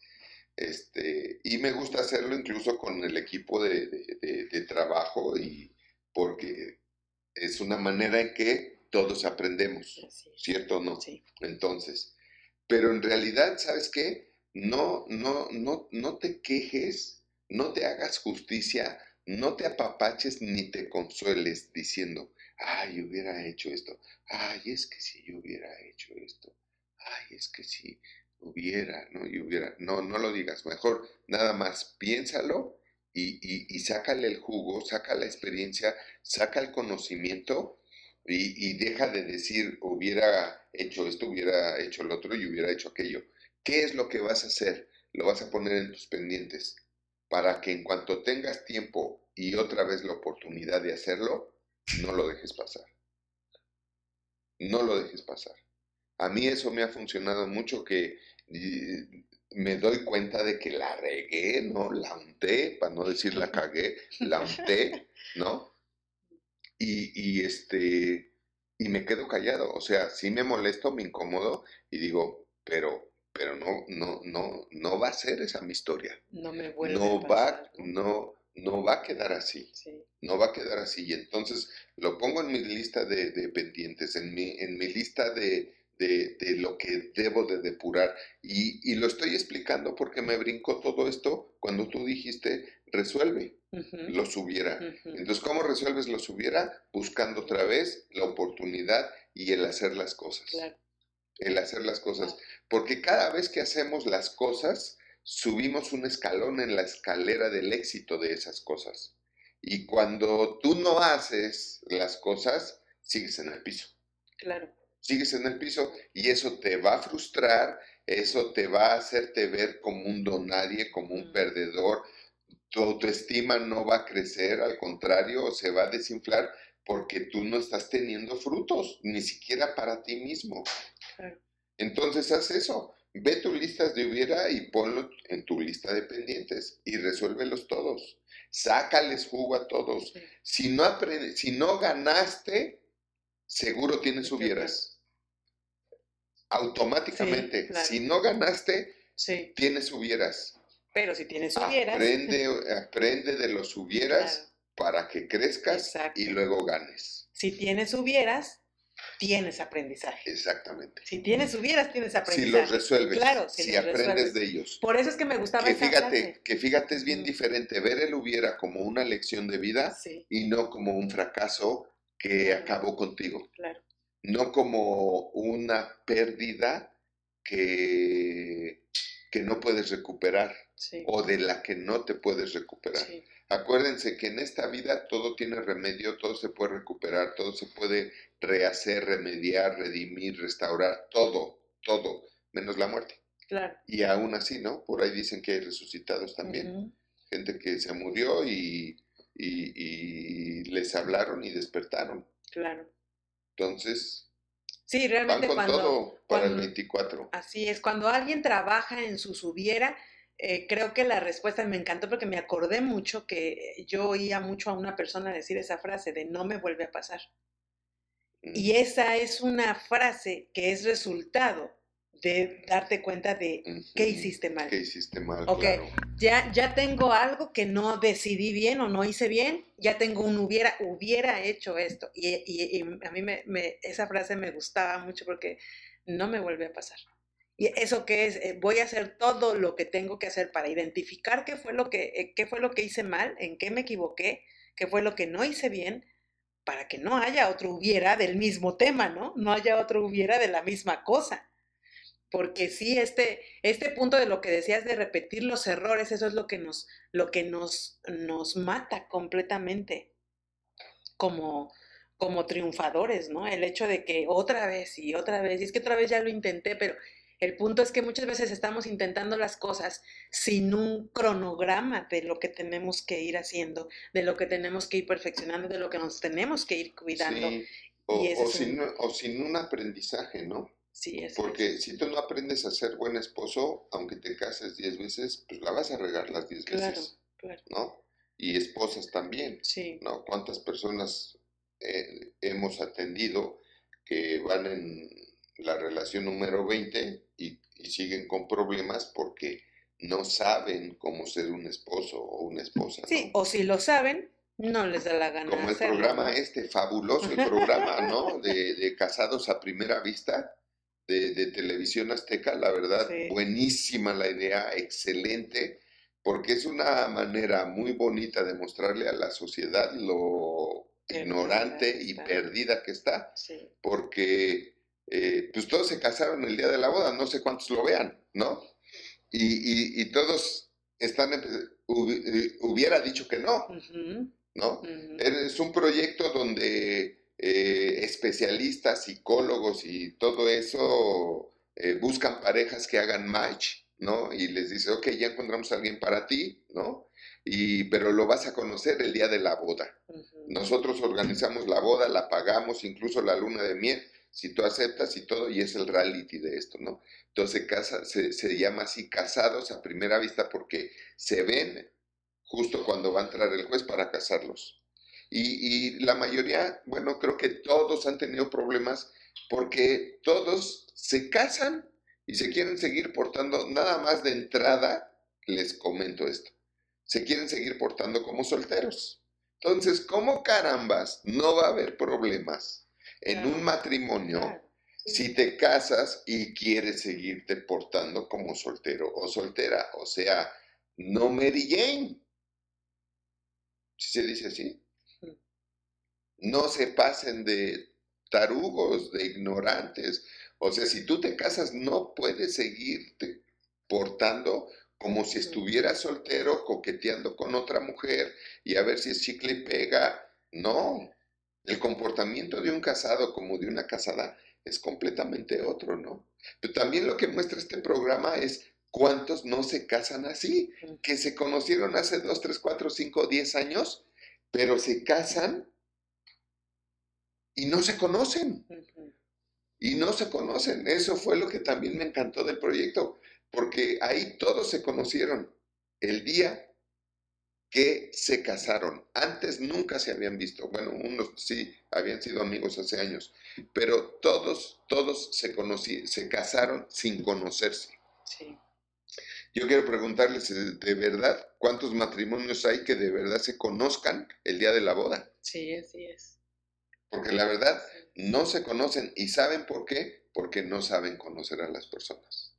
Este, y me gusta hacerlo incluso con el equipo de, de trabajo y porque es una manera en que todos aprendemos, ¿cierto o no? Sí. Entonces, pero en realidad, ¿sabes qué? No, no, no, no te quejes, no te hagas justicia, no te apapaches ni te consueles diciendo, ay, hubiera hecho esto, ay, es que si yo hubiera hecho esto, ay, es que si hubiera, ¿no? Y hubiera, no, no lo digas, mejor nada más piénsalo y, y, y sácale el jugo, saca la experiencia, saca el conocimiento y, deja de decir hubiera hecho esto, hubiera hecho lo otro y hubiera hecho aquello. ¿Qué es lo que vas a hacer? Lo vas a poner en tus pendientes para que en cuanto tengas tiempo y otra vez la oportunidad de hacerlo, no lo dejes pasar. no lo dejes pasar. A mí eso me ha funcionado mucho que me doy cuenta de que la regué, ¿no? La unté, para no decir la cagué, la unté, ¿no? Y, y, este, y me quedo callado. O sea, sí me molesto, me incomodo y digo, pero, pero no, no, no, no va a ser esa mi historia. No me vuelve no a va, no, no va a quedar así. Sí. No va a quedar así. Y entonces lo pongo en mi lista de, de pendientes, en mi, en mi lista de, de, de, lo que debo de depurar. Y, y, lo estoy explicando porque me brincó todo esto cuando tú dijiste, resuelve, Uh -huh. Uh -huh. Entonces, ¿cómo resuelves los hubiera? Buscando otra vez la oportunidad y el hacer las cosas. Claro. El hacer las cosas. Porque cada vez que hacemos las cosas, subimos un escalón en la escalera del éxito de esas cosas. Y cuando tú no haces las cosas, sigues en el piso. Claro sigues en el piso y eso te va a frustrar, eso te va a hacerte ver como un donadie, como un perdedor, tu autoestima no va a crecer, al contrario, se va a desinflar porque tú no estás teniendo frutos, ni siquiera para ti mismo. Claro. Entonces haz eso, ve tus listas de hubiera y ponlo en tu lista de pendientes y resuélvelos todos. Sácales jugo a todos. Sí. Si no, aprende, si no ganaste, seguro tienes hubieras automáticamente. Sí, claro. Si no ganaste, sí. tienes hubieras. Pero si tienes hubieras. Aprende, aprende de los hubieras Claro. para que crezcas Exacto. y luego ganes. Si tienes hubieras, tienes aprendizaje. Exactamente. Si tienes hubieras, tienes Si aprendizaje. los resuelves, Claro, si si los aprendes resuelves. de ellos. Por eso es que me gustaba Que esa fíjate, frase. que fíjate, es bien diferente ver el hubiera como una lección de vida Sí, y no como un fracaso que Claro. acabó contigo. claro. No como una pérdida que, que no puedes recuperar Sí. o de la que no te puedes recuperar. sí. Acuérdense que en esta vida todo tiene remedio, todo se puede recuperar, todo se puede rehacer, remediar, redimir, restaurar, todo, todo, menos la muerte. Claro. Y aún así, ¿no? Por ahí dicen que hay resucitados también, gente que se murió y, y- y les hablaron y despertaron. Claro. Entonces, Sí, van realmente con cuando, todo para el cuando- 24. Así es, cuando alguien trabaja en su subiera, eh, creo que la respuesta me encantó porque me acordé mucho que yo oía mucho a una persona decir esa frase de no me vuelve a pasar. Mm. Y esa es una frase que es resultado de darte cuenta de qué hiciste mal. ¿Qué hiciste mal? Ok. Claro. Ya, ya tengo algo que no decidí bien o no hice bien, ya tengo un hubiera, hubiera hecho esto. Y, y- y a mí me, me- esa frase me gustaba mucho porque no me vuelve a pasar. Y eso que es, Eh, voy a hacer todo lo que tengo que hacer para identificar qué fue lo que, eh, qué fue lo que hice mal, en qué me equivoqué, qué fue lo que no hice bien, para que no haya otro hubiera del mismo tema, ¿no? No haya otro hubiera de la misma cosa. Porque sí, este, este punto de lo que decías de repetir los errores, eso es lo que nos, lo que nos, nos mata completamente como, como triunfadores, ¿no? El hecho de que otra vez y otra vez, y es que otra vez ya lo intenté, pero el punto es que muchas veces estamos intentando las cosas sin un cronograma de lo que tenemos que ir haciendo, de lo que tenemos que ir perfeccionando, de lo que nos tenemos que ir cuidando. Sí. O, y ese o es un- sin, o sin un aprendizaje, ¿no? Sí, es Porque si tú no aprendes a ser buen esposo, aunque te cases 10 veces, pues la vas a regar las 10 Claro, veces, claro. ¿no? Y esposas también, Sí, ¿no? ¿Cuántas personas eh, hemos atendido que van en la relación número 20 y, y siguen con problemas porque no saben cómo ser un esposo o una esposa, sí, ¿no? o si lo saben, no les da la gana Como el hacerlo, programa este, fabuloso el programa, ¿no? De, de Casados a Primera Vista, de, de Televisión Azteca, la verdad, Sí. buenísima la idea, excelente, porque es una manera muy bonita de mostrarle a la sociedad lo Perdida ignorante y perdida que está, Sí, porque eh, pues todos se casaron el día de la boda, no sé cuántos lo vean, ¿no? Y, y- y todos están, eh, hubiera dicho que no, ¿no? Es un proyecto donde eh, especialistas, psicólogos y todo eso eh, buscan parejas que hagan match, ¿no? Y les dice, ok, ya encontramos a alguien para ti, ¿no? Y, pero lo vas a conocer el día de la boda. Nosotros organizamos la boda, la pagamos, incluso la luna de miel, si tú aceptas y todo, y es el reality de esto, ¿no? Entonces casa, se, se llama así casados a primera vista porque se ven justo cuando va a entrar el juez para casarlos. Y, y, la mayoría, bueno, creo que todos han tenido problemas porque todos se casan y se quieren seguir portando, nada más de entrada, les comento esto, se quieren seguir portando como solteros. Entonces, ¿cómo carambas no va a haber problemas en un matrimonio si te casas y quieres seguirte portando como soltero o soltera? O sea, no Mary Jane. Si se dice así. No se pasen de tarugos, de ignorantes. O sea, si tú te casas, no puedes seguirte portando como si estuvieras soltero, coqueteando con otra mujer y a ver si es chicle y pega. No, el comportamiento de un casado como de una casada es completamente otro, ¿no? Pero también lo que muestra este programa es cuántos no se casan así, que se conocieron hace 2, 3, 4, 5, 10 años, pero se casan y no se conocen. Y no se conocen. Eso fue lo que también me encantó del proyecto, porque ahí todos se conocieron el día que se casaron. Antes nunca se habían visto. Bueno, unos sí habían sido amigos hace años, pero todos, todos se conocí, se casaron sin conocerse. Sí. Yo quiero preguntarles eh, de verdad cuántos matrimonios hay que de verdad se conozcan el día de la boda. Sí, así es. Porque la verdad no se conocen y saben por qué, porque no saben conocer a las personas.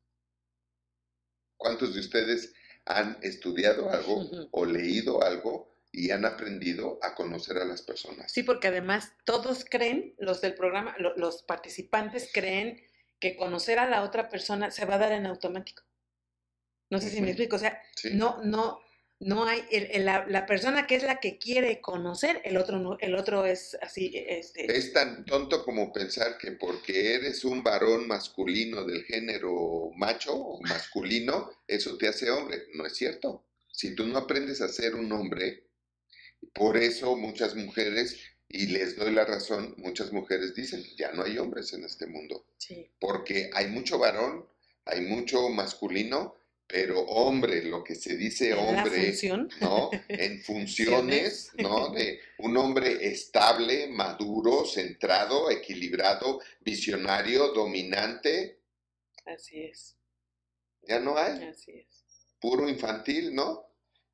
¿Cuántos de ustedes han estudiado algo o leído algo y han aprendido a conocer a las personas? Sí, porque además todos creen, los del programa, los participantes creen que conocer a la otra persona se va a dar en automático. No sé si me explico, o sea, no, no, no hay, la, persona que es la que quiere conocer, el otro no, el otro es así, este... Es tan tonto como pensar que porque eres un varón masculino del género macho o masculino, eso te hace hombre. No es cierto. Si tú no aprendes a ser un hombre, por eso muchas mujeres, y les doy la razón, muchas mujeres dicen, ya no hay hombres en este mundo. Sí. Porque hay mucho varón, hay mucho masculino, pero hombre, lo que se dice hombre, ¿no? En funciones, ¿no? De un hombre estable, maduro, centrado, equilibrado, visionario, dominante. Así es. Ya no hay. Así es. Puro infantil, ¿no?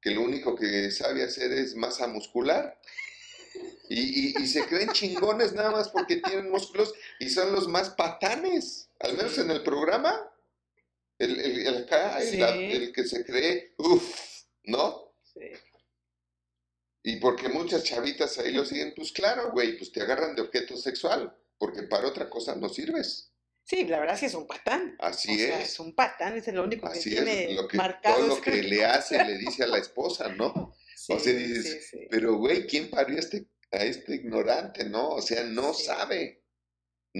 Que lo único que sabe hacer es masa muscular. Y, y, se creen chingones nada más porque tienen músculos y son los más patanes, al menos en el programa. El, el, el acá, el, que se cree, uff, ¿no? Sí. Y porque muchas chavitas ahí lo siguen, pues claro, güey, pues te agarran de objeto sexual, porque para otra cosa no sirves. Sí, la verdad es que es un patán. Así o es. Sea, es un patán, es lo único que tiene lo que, marcado. Todo lo que le hace, le dice a la esposa, ¿no? Sí, o sea, dices, pero güey, ¿quién parió a este, a este ignorante, no? O sea, no sabe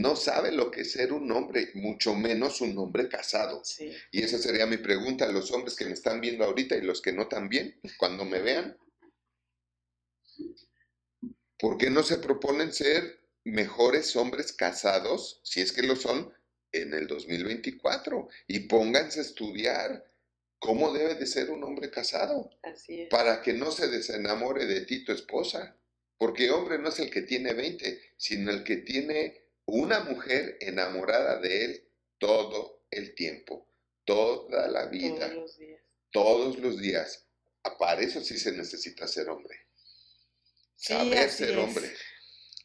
no sabe lo que es ser un hombre, mucho menos un hombre casado. Y esa sería mi pregunta a los hombres que me están viendo ahorita y los que no también, cuando me vean. ¿Por qué no se proponen ser mejores hombres casados, si es que lo son, en el 2024? Y pónganse a estudiar cómo debe de ser un hombre casado. Así es. Para que no se desenamore de ti tu esposa. Porque hombre no es el que tiene 20, sino el que tiene una mujer enamorada de él todo el tiempo, toda la vida, todos los días. Todos los días. Ah, para eso sí se necesita ser hombre. Saber ser hombre.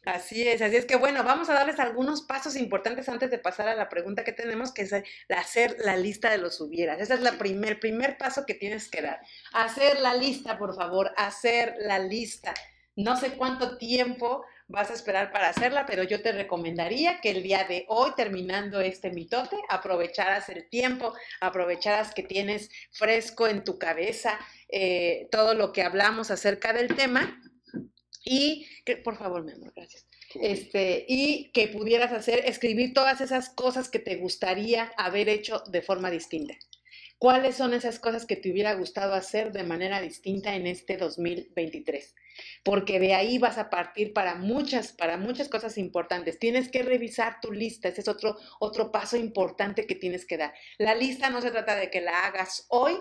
Así es, así es que bueno, vamos a darles algunos pasos importantes antes de pasar a la pregunta que tenemos, que es hacer la lista de los hubieras. Ese es la primer, primer paso que tienes que dar. Hacer la lista, por favor, hacer la lista. No sé cuánto tiempo vas a esperar para hacerla, pero yo te recomendaría que el día de hoy, terminando este mitote, aprovecharas el tiempo, aprovecharas que tienes fresco en tu cabeza eh, todo lo que hablamos acerca del tema y que, por favor, mi amor, gracias. Este, y que pudieras hacer, escribir todas esas cosas que te gustaría haber hecho de forma distinta ¿Cuáles son esas cosas que te hubiera gustado hacer de manera distinta en este 2023? Porque de ahí vas a partir para muchas, para muchas cosas importantes. Tienes que revisar tu lista, ese es otro, otro paso importante que tienes que dar. La lista no se trata de que la hagas hoy,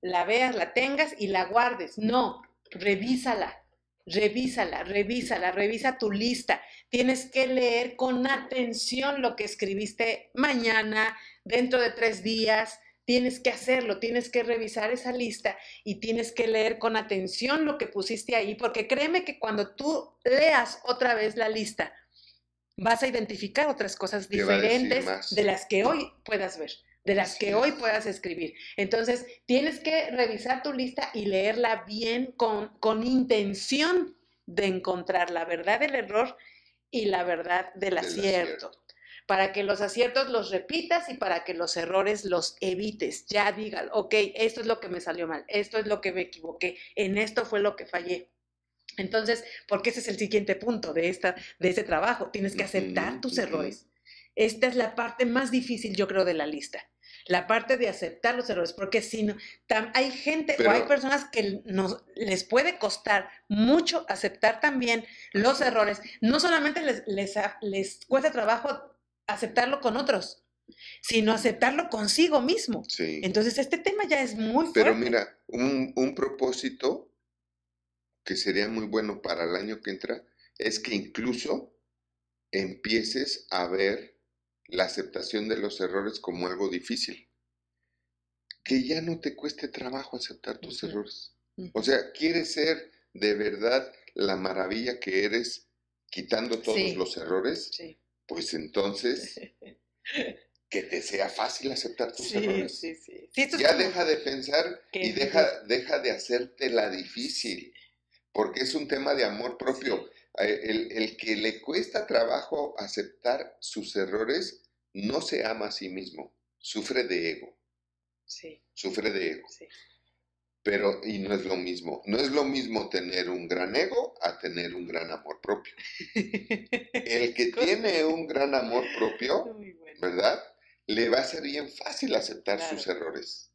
la veas, la tengas y la guardes. No, revísala, revísala, revísala, revisa tu lista. Tienes que leer con atención lo que escribiste mañana, dentro de tres días, Tienes que hacerlo, tienes que revisar esa lista y tienes que leer con atención lo que pusiste ahí, porque créeme que cuando tú leas otra vez la lista, vas a identificar otras cosas diferentes de las que hoy puedas ver, de las que hoy puedas escribir. Entonces, tienes que revisar tu lista y leerla bien con, con intención de encontrar la verdad del error y la verdad del, acierto para que los aciertos los repitas y para que los errores los evites. Ya diga, ok, esto es lo que me salió mal, esto es lo que me equivoqué, en esto fue lo que fallé. Entonces, porque ese es el siguiente punto de, esta, de ese trabajo, tienes que aceptar tus errores. Esta es la parte más difícil, yo creo, de la lista. La parte de aceptar los errores, porque si no, hay gente o hay personas que nos, les puede costar mucho aceptar también los errores. No solamente les, les, les cuesta trabajo aceptarlo con otros, sino aceptarlo consigo mismo. Entonces, este tema ya es muy fuerte. Pero mira, un, un propósito que sería muy bueno para el año que entra es que incluso empieces a ver la aceptación de los errores como algo difícil. Que ya no te cueste trabajo aceptar tus errores. O sea, quieres ser de verdad la maravilla que eres quitando todos los errores. Sí pues entonces que te sea fácil aceptar tus errores. Sí, sí. ya deja de pensar y deja, deja de hacerte la difícil, porque es un tema de amor propio. Eh, el, el, que le cuesta trabajo aceptar sus errores no se ama a sí mismo, sufre de ego. Sí. Sufre de ego. Sí. Pero, y no es lo mismo, no es lo mismo tener un gran ego a tener un gran amor propio. El que tiene un gran amor propio, ¿verdad? Le va a ser bien fácil aceptar sus errores.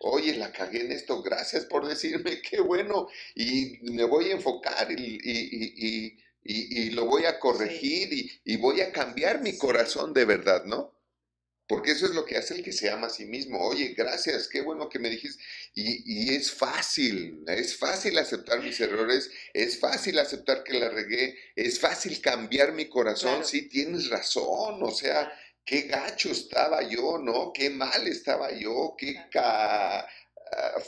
Oye, la cagué en esto, gracias por decirme, qué bueno, y me voy a enfocar y, lo voy a corregir y, voy a cambiar mi corazón de verdad, ¿no? Porque eso es lo que hace el que se ama a sí mismo. Oye, gracias, qué bueno que me dijiste. Y, es fácil, es fácil aceptar mis errores, es fácil aceptar que la regué, es fácil cambiar mi corazón. Sí, tienes razón, o sea, qué gacho estaba yo, ¿no? Qué mal estaba yo, qué ah,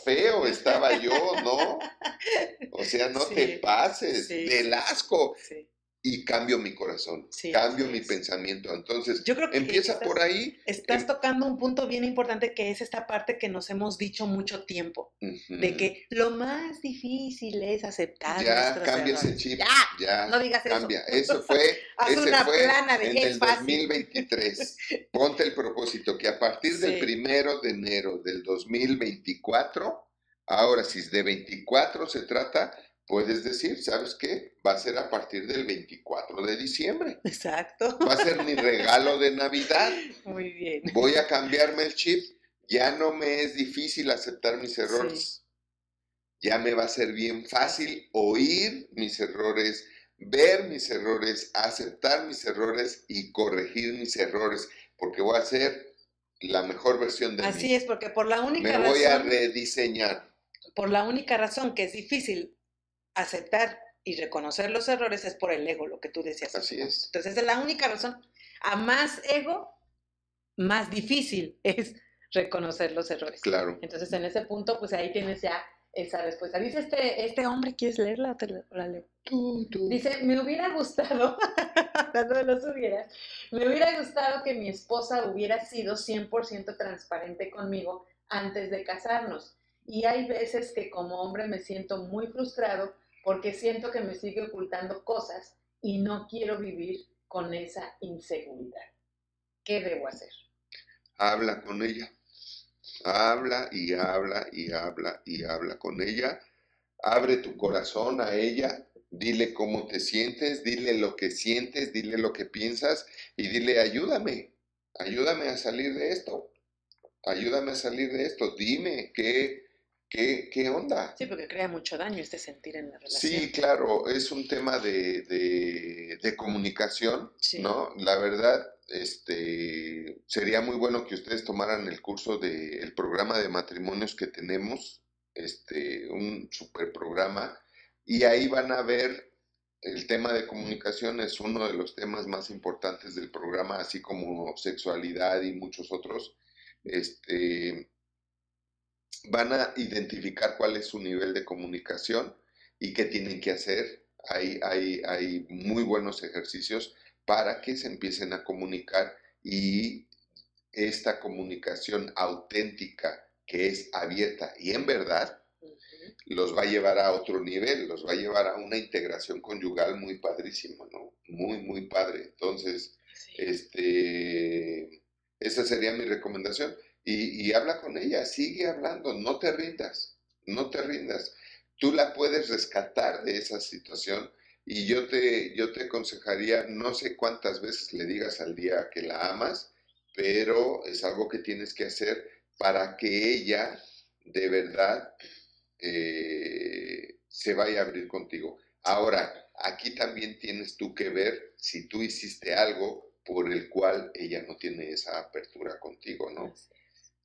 feo estaba yo, ¿no? O sea, no te pases, del asco y cambio mi corazón, cambio mi pensamiento. Entonces, Yo creo que empieza por ahí. Estás em tocando un punto bien importante que es esta parte que nos hemos dicho mucho tiempo, de que lo más difícil es aceptar. Ya, cambia ese chip. Ya, no digas cambia. eso. Eso fue, ese una fue plana de en el 2023. Ponte el propósito que a partir del primero de enero del 2024, ahora si es de 24 se trata, puedes decir, ¿sabes qué? Va a ser a partir del 24 de diciembre. Exacto. Va a ser mi regalo de Navidad. Muy bien. Voy a cambiarme el chip. Ya no me es difícil aceptar mis errores. Ya me va a ser bien fácil oír mis errores, ver mis errores, aceptar mis errores y corregir mis errores, porque voy a ser la mejor versión de mí. Así es, porque por la única razón... Me voy a rediseñar. Por la única razón que es difícil aceptar y reconocer los errores es por el ego, lo que tú decías. Así es. Entonces, es la única razón. A más ego, más difícil es reconocer los errores. Claro. Entonces, en ese punto, pues ahí tienes ya esa respuesta. Dice este, este hombre, ¿quieres leerla o te la leo? Tú, tú. Dice, me hubiera gustado, hablando de los hubieras, me hubiera gustado que mi esposa hubiera sido 100% transparente conmigo antes de casarnos. Y hay veces que como hombre me siento muy frustrado porque siento que me sigue ocultando cosas y no quiero vivir con esa inseguridad. ¿Qué debo hacer? Habla con ella. Habla y habla y habla y habla con ella. Abre tu corazón a ella. Dile cómo te sientes, dile lo que sientes, dile lo que piensas y dile ayúdame, ayúdame a salir de esto. ayúdame a salir de esto, dime qué, qué, qué onda. Sí, porque crea mucho daño este sentir en la relación. Sí, claro, es un tema de, de, de comunicación, ¿no? La verdad, este, sería muy bueno que ustedes tomaran el curso del programa de matrimonios que tenemos, este, un super programa, y ahí van a ver el tema de comunicación es uno de los temas más importantes del programa, así como sexualidad y muchos otros. Este, van a identificar cuál es su nivel de comunicación y qué tienen que hacer. Hay, hay, hay muy buenos ejercicios para que se empiecen a comunicar y esta comunicación auténtica que es abierta y en verdad los va a llevar a otro nivel, los va a llevar a una integración conyugal muy padrísima, ¿no? Muy, muy padre. Entonces, este, esa sería mi recomendación. Y, habla con ella, sigue hablando, no te rindas, no te rindas. Tú la puedes rescatar de esa situación y yo te, yo te aconsejaría, no sé cuántas veces le digas al día que la amas, pero es algo que tienes que hacer para que ella de verdad eh, se vaya a abrir contigo. Ahora, aquí también tienes tú que ver si tú hiciste algo por el cual ella no tiene esa apertura contigo, ¿no?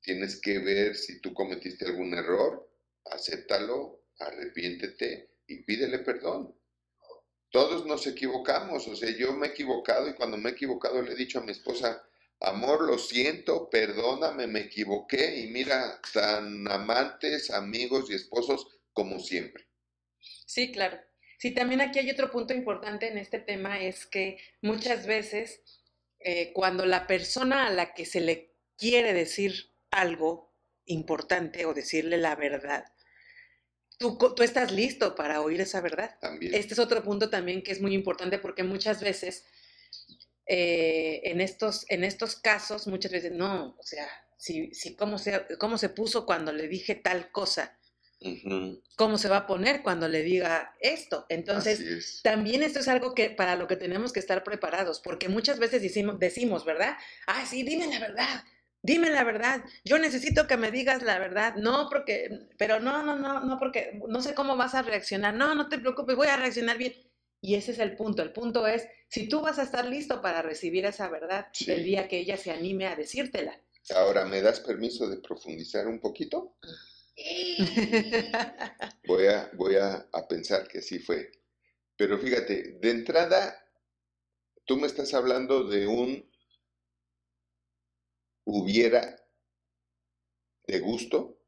Tienes que ver si tú cometiste algún error, acéptalo, arrepiéntete y pídele perdón. Todos nos equivocamos, o sea, yo me he equivocado y cuando me he equivocado le he dicho a mi esposa, Amor, lo siento, perdóname, me equivoqué y mira, tan amantes, amigos y esposos como siempre. Sí, claro. Sí, también aquí hay otro punto importante en este tema, es que muchas veces eh, cuando la persona a la que se le quiere decir algo importante o decirle la verdad, tú, tú estás listo para oír esa verdad. También. Este es otro punto también que es muy importante porque muchas veces eh, en, estos, en estos casos muchas veces, no, o sea, si, si cómo, se, cómo se puso cuando le dije tal cosa, cómo se va a poner cuando le diga esto. Entonces, también esto es algo que para lo que tenemos que estar preparados, porque muchas veces decimos, decimos ¿verdad? Ah, sí, dime la verdad. Dime la verdad, yo necesito que me digas la verdad, no porque, pero no, no, no, no, porque no sé cómo vas a reaccionar, no, no te preocupes, voy a reaccionar bien. Y ese es el punto. El punto es, si tú vas a estar listo para recibir esa verdad el día que ella se anime a decírtela. Ahora, ¿me das permiso de profundizar un poquito? voy a, voy a, a pensar que sí fue. Pero fíjate, de entrada, tú me estás hablando de un hubiera de gusto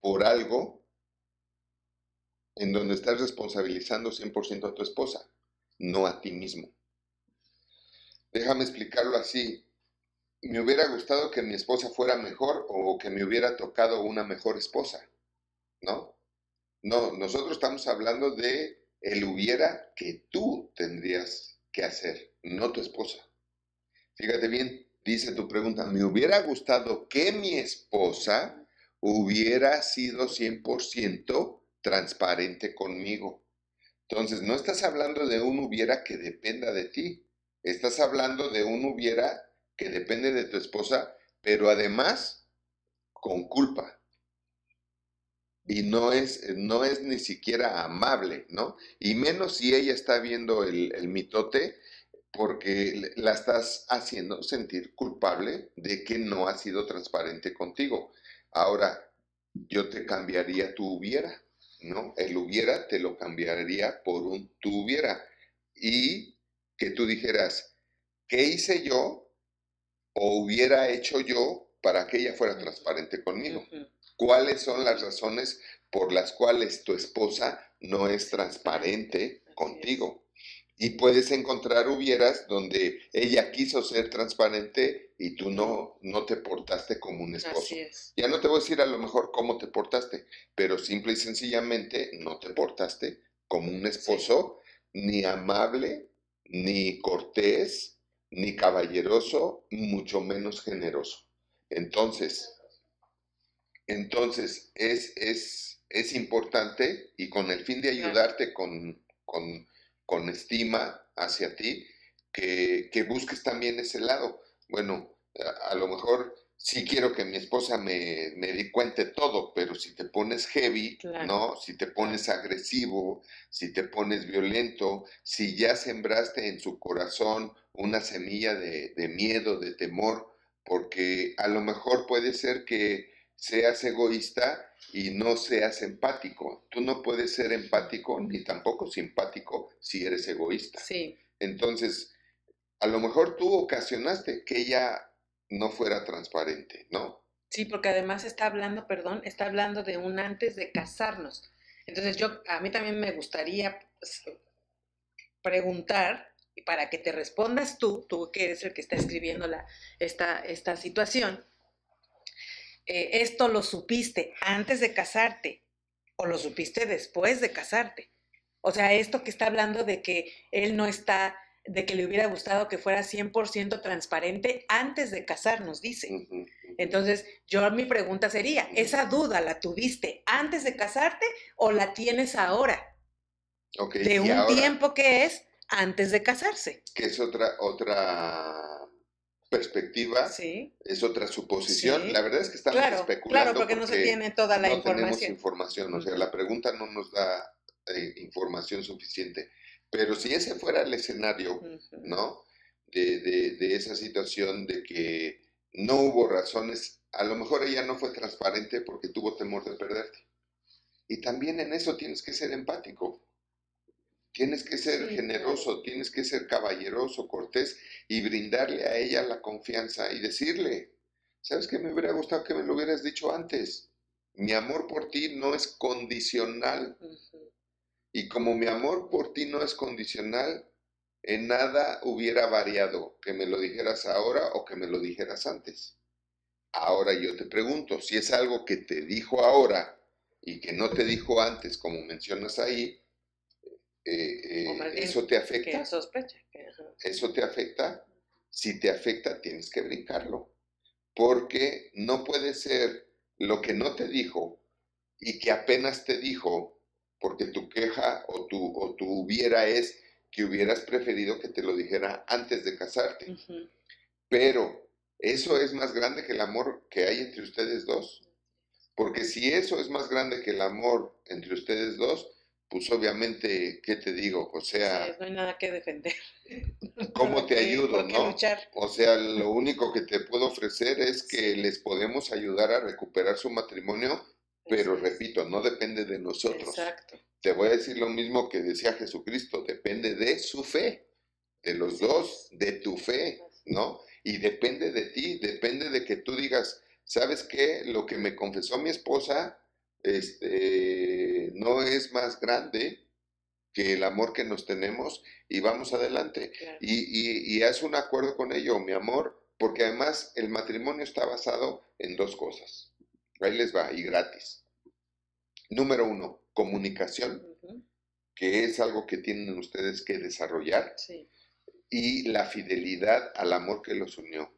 por algo en donde estás responsabilizando 100% a tu esposa, no a ti mismo. Déjame explicarlo así. Me hubiera gustado que mi esposa fuera mejor o que me hubiera tocado una mejor esposa, ¿no? No, nosotros estamos hablando de el hubiera que tú tendrías que hacer, no tu esposa. Fíjate bien, dice tu pregunta, me hubiera gustado que mi esposa hubiera sido 100% transparente conmigo. Entonces, no estás hablando de un hubiera que dependa de ti, estás hablando de un hubiera que depende de tu esposa, pero además con culpa. Y no es, no es ni siquiera amable, ¿no? Y menos si ella está viendo el, el mitote, porque la estás haciendo sentir culpable de que no ha sido transparente contigo. Ahora, yo te cambiaría tu hubiera. ¿no? El hubiera te lo cambiaría por un tuviera. Y que tú dijeras, ¿qué hice yo o hubiera hecho yo para que ella fuera transparente conmigo? ¿Cuáles son las razones por las cuales tu esposa no es transparente contigo? Y puedes encontrar hubieras donde ella quiso ser transparente y tú no, no te portaste como un esposo. Ya no te voy a decir a lo mejor cómo te portaste, pero simple y sencillamente no te portaste como un esposo, ni amable, ni cortés, ni caballeroso, mucho menos generoso. Entonces, entonces es, es, es importante y con el fin de ayudarte con, con con estima hacia ti, que, busques también ese lado. Bueno, a, lo mejor sí quiero que mi esposa me, me di cuente todo, pero si te pones heavy, Claro. ¿no? Si te pones agresivo, si te pones violento, si ya sembraste en su corazón una semilla de, de miedo, de temor, porque a lo mejor puede ser que seas egoísta y no seas empático. Tú no puedes ser empático ni tampoco simpático si eres egoísta. Sí, Entonces, a lo mejor tú ocasionaste que ella no fuera transparente, ¿no? sí, porque además está hablando, perdón, está hablando de un antes de casarnos. Entonces yo, a mí también me gustaría pues, preguntar, y para que te respondas tú, tú que eres el que está escribiendo la, esta, esta situación, eh, ¿esto lo supiste antes de casarte o lo supiste después de casarte? O sea, esto que está hablando de que él no está, de que le hubiera gustado que fuera 100% transparente antes de casarnos, dice. Entonces, yo mi pregunta sería, ¿esa duda la tuviste antes de casarte o la tienes ahora? De un ahora, tiempo que es antes de casarse. que es otra, otra perspectiva, Sí, es otra suposición. Sí. La verdad es que estamos claro, especulando claro, porque no se tiene toda la no tenemos información. información, o sea, la pregunta no nos da eh, información suficiente. Pero si ese fuera el escenario. ¿no? De, de, de esa situación de que no hubo razones, a lo mejor ella no fue transparente porque tuvo temor de perderte. Y también en eso tienes que ser empático. Tienes que ser Sí, generoso, tienes que ser caballeroso, cortés y brindarle a ella la confianza y decirle, ¿sabes qué me hubiera gustado que me lo hubieras dicho antes? Mi amor por ti no es condicional. Y como mi amor por ti no es condicional, en nada hubiera variado que me lo dijeras ahora o que me lo dijeras antes. Ahora yo te pregunto, si es algo que te dijo ahora y que no te dijo antes, como mencionas ahí, eh, eh, ¿eso te afecta? que. ¿Eso te afecta? Si te afecta, tienes que brincarlo. Porque no puede ser lo que no te dijo y que apenas te dijo, porque tu queja o tu, o tu hubiera es que hubieras preferido que te lo dijera antes de casarte. Pero eso es más grande que el amor que hay entre ustedes dos. Porque si eso es más grande que el amor entre ustedes dos, pues obviamente, ¿qué te digo? O sea, Sí, no hay nada que defender. ¿Cómo te ayudo, no? luchar. O sea, lo único que te puedo ofrecer es que les podemos ayudar a recuperar su matrimonio, pero repito, no depende de nosotros. Exacto. Te voy a decir lo mismo que decía Jesucristo, depende de su fe, de los dos, de tu fe, ¿no? Y depende de ti, depende de que tú digas, ¿sabes qué? Lo que me confesó mi esposa, este, no es más grande que el amor que nos tenemos y vamos adelante. Claro. Y, y, y haz un acuerdo con ello, mi amor, porque además el matrimonio está basado en dos cosas. Ahí les va, y gratis. Número uno, comunicación, que es algo que tienen ustedes que desarrollar, Sí. y la fidelidad al amor que los unió.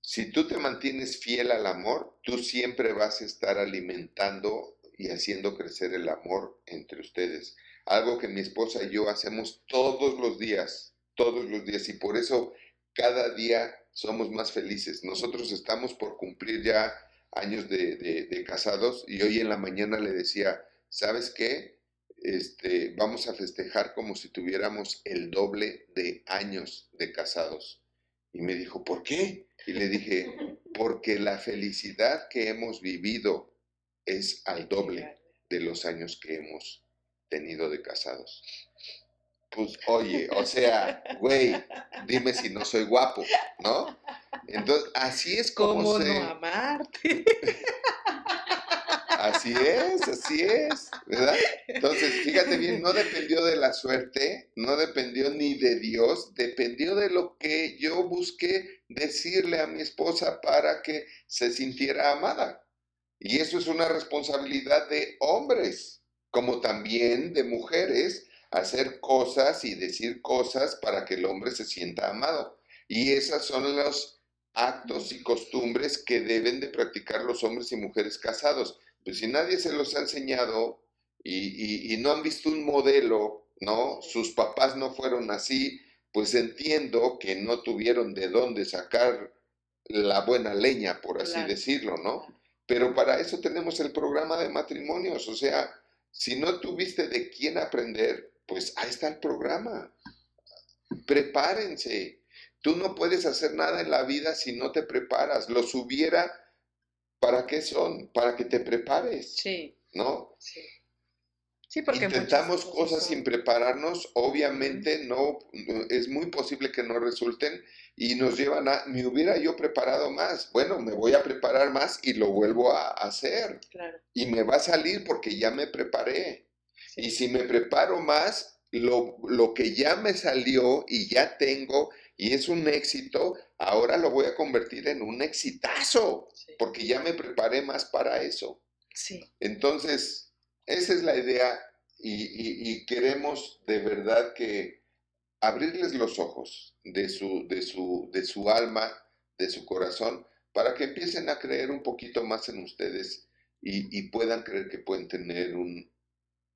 Si tú te mantienes fiel al amor, tú siempre vas a estar alimentando y haciendo crecer el amor entre ustedes. Algo que mi esposa y yo hacemos todos los días, todos los días, y por eso cada día somos más felices. Nosotros estamos por cumplir ya años de, casados y hoy en la mañana le decía, ¿sabes qué? Este, vamos a festejar como si tuviéramos el doble de años de casados. Y me dijo, ¿por qué? Y le dije, porque la felicidad que hemos vivido es al doble de los años que hemos tenido de casados. Pues oye, o sea, güey, dime si no soy guapo, ¿no? Entonces, así es como ¿Cómo se... no amarte? Así es, así es, ¿verdad? Entonces, fíjate bien, no dependió de la suerte, no dependió ni de Dios, dependió de lo que yo busqué decirle a mi esposa para que se sintiera amada. Y eso es una responsabilidad de hombres, como también de mujeres, hacer cosas y decir cosas para que el hombre se sienta amado. Y esos son los actos y costumbres que deben de practicar los hombres y mujeres casados. Pues si nadie se los ha enseñado y, y- y no han visto un modelo, ¿no? Sus papás no fueron así, pues entiendo que no tuvieron de dónde sacar la buena leña, por así Claro. decirlo, ¿no? Pero para eso tenemos el programa de matrimonios, o sea, si no tuviste de quién aprender, pues ahí está el programa. Prepárense. Tú no puedes hacer nada en la vida si no te preparas. Los hubiera, ¿para qué son? Para que te prepares, Sí, ¿no? sí. Sí, porque Intentamos cosas son- sin prepararnos, obviamente no- es muy posible que no resulten y nos llevan a, me hubiera yo preparado más, bueno, me voy a preparar más y lo vuelvo a hacer Claro, y me va a salir porque ya me preparé. sí. Y si me preparo más, lo, lo que ya me salió y ya tengo y es un éxito, ahora lo voy a convertir en un exitazo sí. porque ya me preparé más para eso. Sí, Entonces, esa es la idea y, y- y queremos de verdad que abrirles los ojos de su, de, su, de su alma, de su corazón, para que empiecen a creer un poquito más en ustedes y, y puedan creer que pueden tener un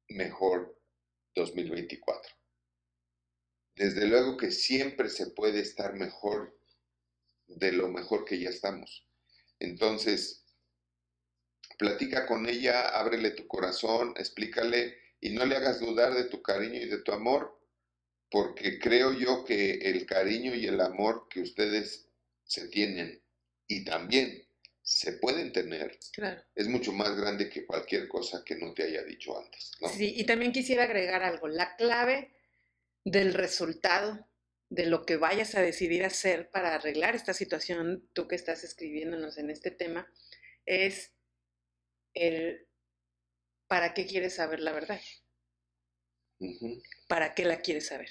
mejor 2024. Desde luego que siempre se puede estar mejor de lo mejor que ya estamos. Entonces, platica con ella, ábrele tu corazón, explícale y no le hagas dudar de tu cariño y de tu amor, porque creo yo que el cariño y el amor que ustedes se tienen y también se pueden tener claro. es mucho más grande que cualquier cosa que no te haya dicho antes, ¿no? Sí, y también quisiera agregar algo. La clave del resultado de lo que vayas a decidir hacer para arreglar esta situación, tú que estás escribiéndonos en este tema, es el para qué quieres saber la verdad. Para qué la quieres saber,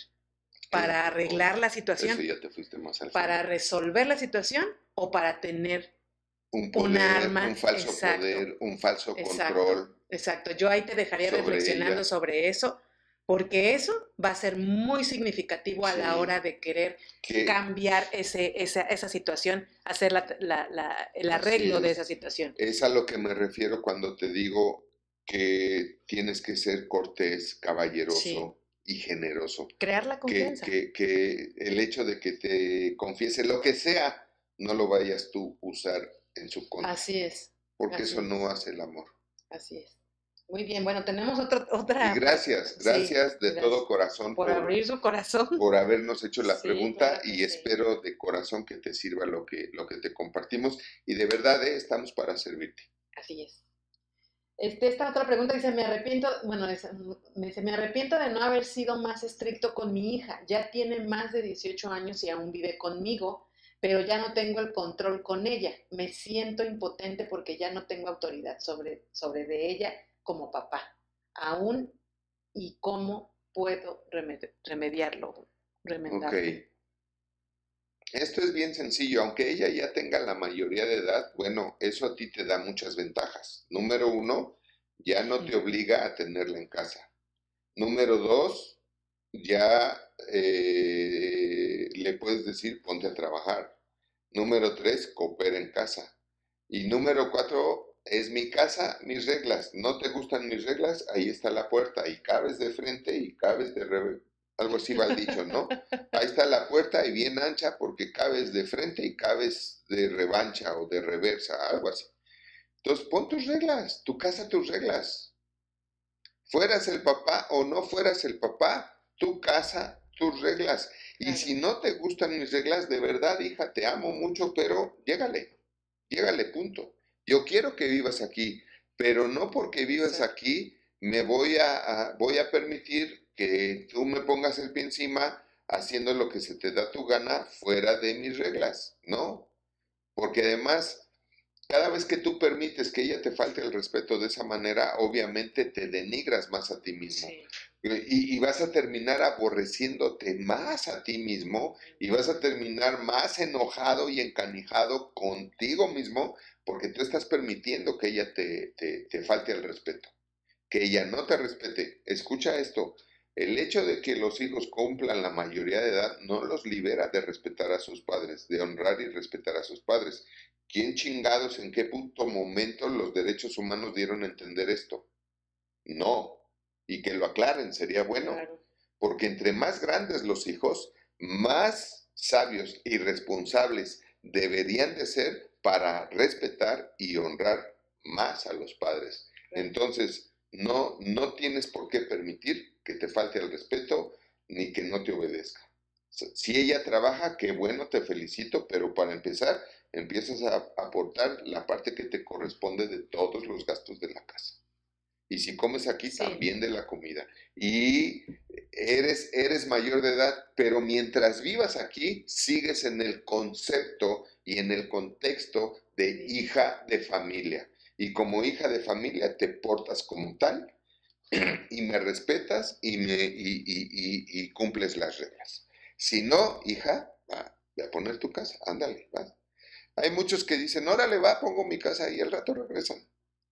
para arreglar la situación, ya te fuiste más al para resolver la situación o para tener un un poder, arma, un falso exacto, poder, un falso control. Exacto, yo ahí te dejaría sobre reflexionando ella. sobre eso, porque eso va a ser muy significativo a la Sí. hora de querer Que, cambiar ese, esa, esa situación, hacer la- la- la- el arreglo de es. esa situación. Es a lo que me refiero cuando te digo que tienes que ser cortés, caballeroso y generoso. Crear la confianza. que, que el hecho de que te confiese lo que sea, no lo vayas tú a usar en su contra, Así es, porque así eso es. no hace el amor. así es. Muy bien, bueno, tenemos otro, otra Y gracias, sí, gracias de gracias. todo corazón por por, abrir su corazón. por habernos hecho la Sí, pregunta y sí. espero de corazón que te sirva lo que, lo que te compartimos y de verdad eh, estamos para servirte. Así es. Este, esta otra pregunta dice, me arrepiento, bueno, es- me dice, me arrepiento de no haber sido más estricto con mi hija. Ya tiene más de 18 años y aún vive conmigo, pero ya no tengo el control con ella. Me siento impotente porque ya no tengo autoridad sobre, sobre de ella como papá. Aún y cómo puedo remed- remediarlo. remendarlo. Esto es bien sencillo, aunque ella ya tenga la mayoría de edad, bueno, eso a ti te da muchas ventajas. Número uno, ya no te obliga a tenerla en casa. Número dos, ya eh, le puedes decir ponte a trabajar. Número tres, coopera en casa. Y número cuatro, es mi casa, mis reglas. ¿No te gustan mis reglas? Ahí está la puerta y cabes de frente y cabes de revés. Algo así va el dicho, ¿no? Ahí está la puerta y bien ancha porque cabes de frente y cabes de revancha o de reversa, algo así. Entonces pon tus reglas, tu casa, tus reglas. Fueras el papá o no fueras el papá, tu casa, tus reglas. Y Claro. si no te gustan mis reglas, de verdad, hija, te amo mucho, pero llégale, llégale, punto. Yo quiero que vivas aquí, pero no porque vivas aquí me voy a, a- voy a permitir que tú me pongas el pie encima haciendo lo que se te da tu gana fuera de mis reglas, ¿no? Porque además, cada vez que tú permites que ella te falte el respeto de esa manera, obviamente te denigras más a ti mismo. Sí, Y, y vas a terminar aborreciéndote más a ti mismo y vas a terminar más enojado y encanijado contigo mismo porque tú estás permitiendo que ella te, te, te falte el respeto, que ella no te respete. Escucha esto, el hecho de que los hijos cumplan la mayoría de edad no los libera de respetar a sus padres, de honrar y respetar a sus padres. ¿Quién chingados en qué punto momento los derechos humanos dieron a entender esto? No, y que lo aclaren, sería bueno, claro. porque entre más grandes los hijos, más sabios y responsables deberían de ser para respetar y honrar más a los padres. Entonces, no, no tienes por qué permitir que te falte el respeto ni que no te obedezca. Si ella trabaja, qué bueno, te felicito, pero para empezar, empiezas a aportar la parte que te corresponde de todos los gastos de la casa. Y si comes aquí, también de la comida. Y eres, eres mayor de edad, pero mientras vivas aquí, sigues en el concepto y en el contexto de hija de familia. Y como hija de familia te portas como tal y me respetas y, me, y, cumples las reglas. Si no, hija, va, a poner tu casa, ándale, va. Hay muchos que dicen, órale, va, pongo mi casa y al rato regresan.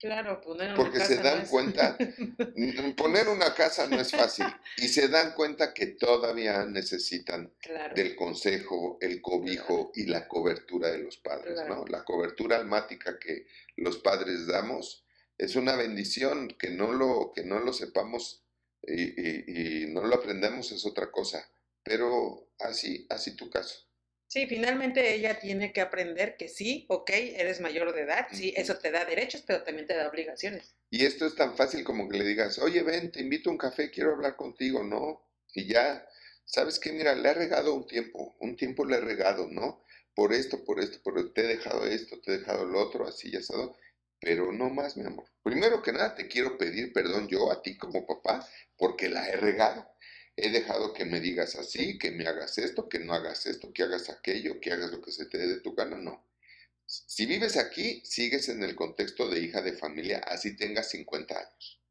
Claro, poner una Porque se dan cuenta, poner una casa no es fácil y se dan cuenta que todavía necesitan del consejo, el cobijo y la cobertura de los padres, ¿no? La cobertura almática que los padres damos es una bendición, que no lo, que no lo sepamos y, y no lo aprendamos es otra cosa, pero así, así tu caso. Sí, finalmente ella tiene que aprender que sí, ok, eres mayor de edad, sí, eso te da derechos, pero también te da obligaciones. Y esto es tan fácil como que le digas, oye, ven, te invito a un café, quiero hablar contigo, ¿no? Y ya, ¿sabes qué? Mira, le he regado un tiempo, un tiempo le he regado, ¿no? Por esto, por esto, por te he dejado esto, te he dejado lo otro, así ya estado, pero no más, mi amor. Primero que nada, te quiero pedir perdón yo a ti como papá, porque la he regado he dejado que me digas así, que me hagas esto, que no hagas esto, que hagas aquello, que hagas lo que se te dé de tu gana, no. Si vives aquí, sigues en el contexto de hija de familia, así tengas 50 años.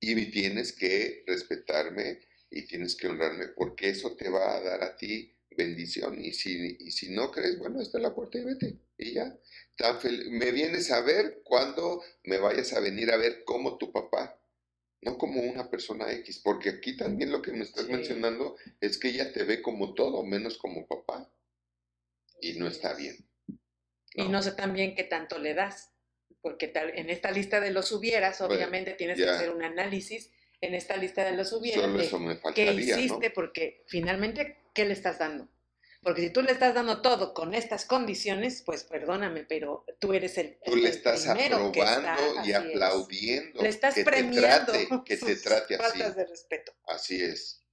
Y tienes que respetarme y tienes que honrarme, porque eso te va a dar a ti bendición. Y si, y si no crees, bueno, está la puerta y vete. Y ya. Tan me vienes a ver cuando me vayas a venir a ver como tu papá no como una persona X, porque aquí también lo que me estás mencionando es que ella te ve como todo, menos como papá, y no está bien. Y no sé también qué tanto le das, porque tal, en esta lista de los hubieras, obviamente tienes que hacer un análisis en esta lista de los hubieras. Solo eso me faltaría, ¿Qué hiciste? Porque finalmente, ¿qué le estás dando? Porque si tú le estás dando todo con estas condiciones, pues perdóname, pero tú eres el. Tú le estás aprobando y aplaudiendo. Le estás premiando. que te trate así. de respeto. Así es.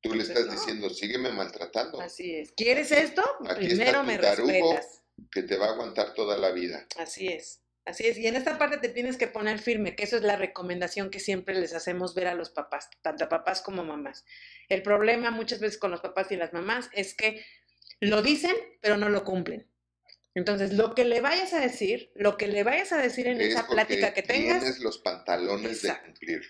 Tú le estás diciendo, sígueme maltratando. Así es. ¿Quieres esto? Primero me respetas. Que te va a aguantar toda la vida. Así es. Así es, y en esta parte te tienes que poner firme, que eso es la recomendación que siempre les hacemos ver a los papás, tanto a papás como mamás. El problema muchas veces con los papás y las mamás es que lo dicen, pero no lo cumplen. Entonces, lo que le vayas a decir, lo que le vayas a decir en esa plática que tengas. Tienes los pantalones de cumplir.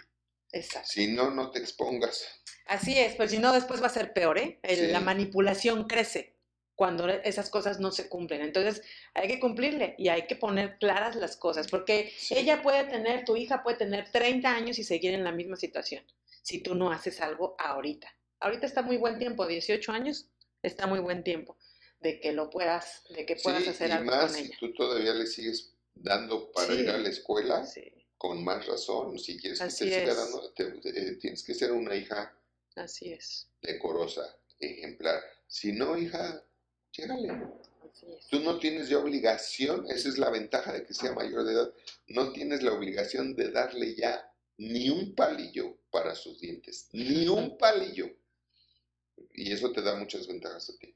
Exacto. Si no, no te expongas. Así es, pues si no, después va a ser peor, ¿eh? La manipulación crece cuando esas cosas no se cumplen. Entonces, hay que cumplirle y hay que poner claras las cosas, porque ella puede tener, tu hija puede tener 30 años y seguir en la misma situación, si tú no haces algo ahorita. Ahorita está muy buen tiempo, 18 años, está muy buen tiempo de que lo puedas, de que puedas hacer algo más, con ella. Si tú todavía le sigues dando para ir a la escuela, con más razón, si quieres que te siga dando, tienes que ser una hija Así es. decorosa, ejemplar. Si no, hija, llégale. Tú no tienes ya obligación, esa es la ventaja de que sea mayor de edad, no tienes la obligación de darle ya ni un palillo para sus dientes, ni un palillo. Y eso te da muchas ventajas a ti.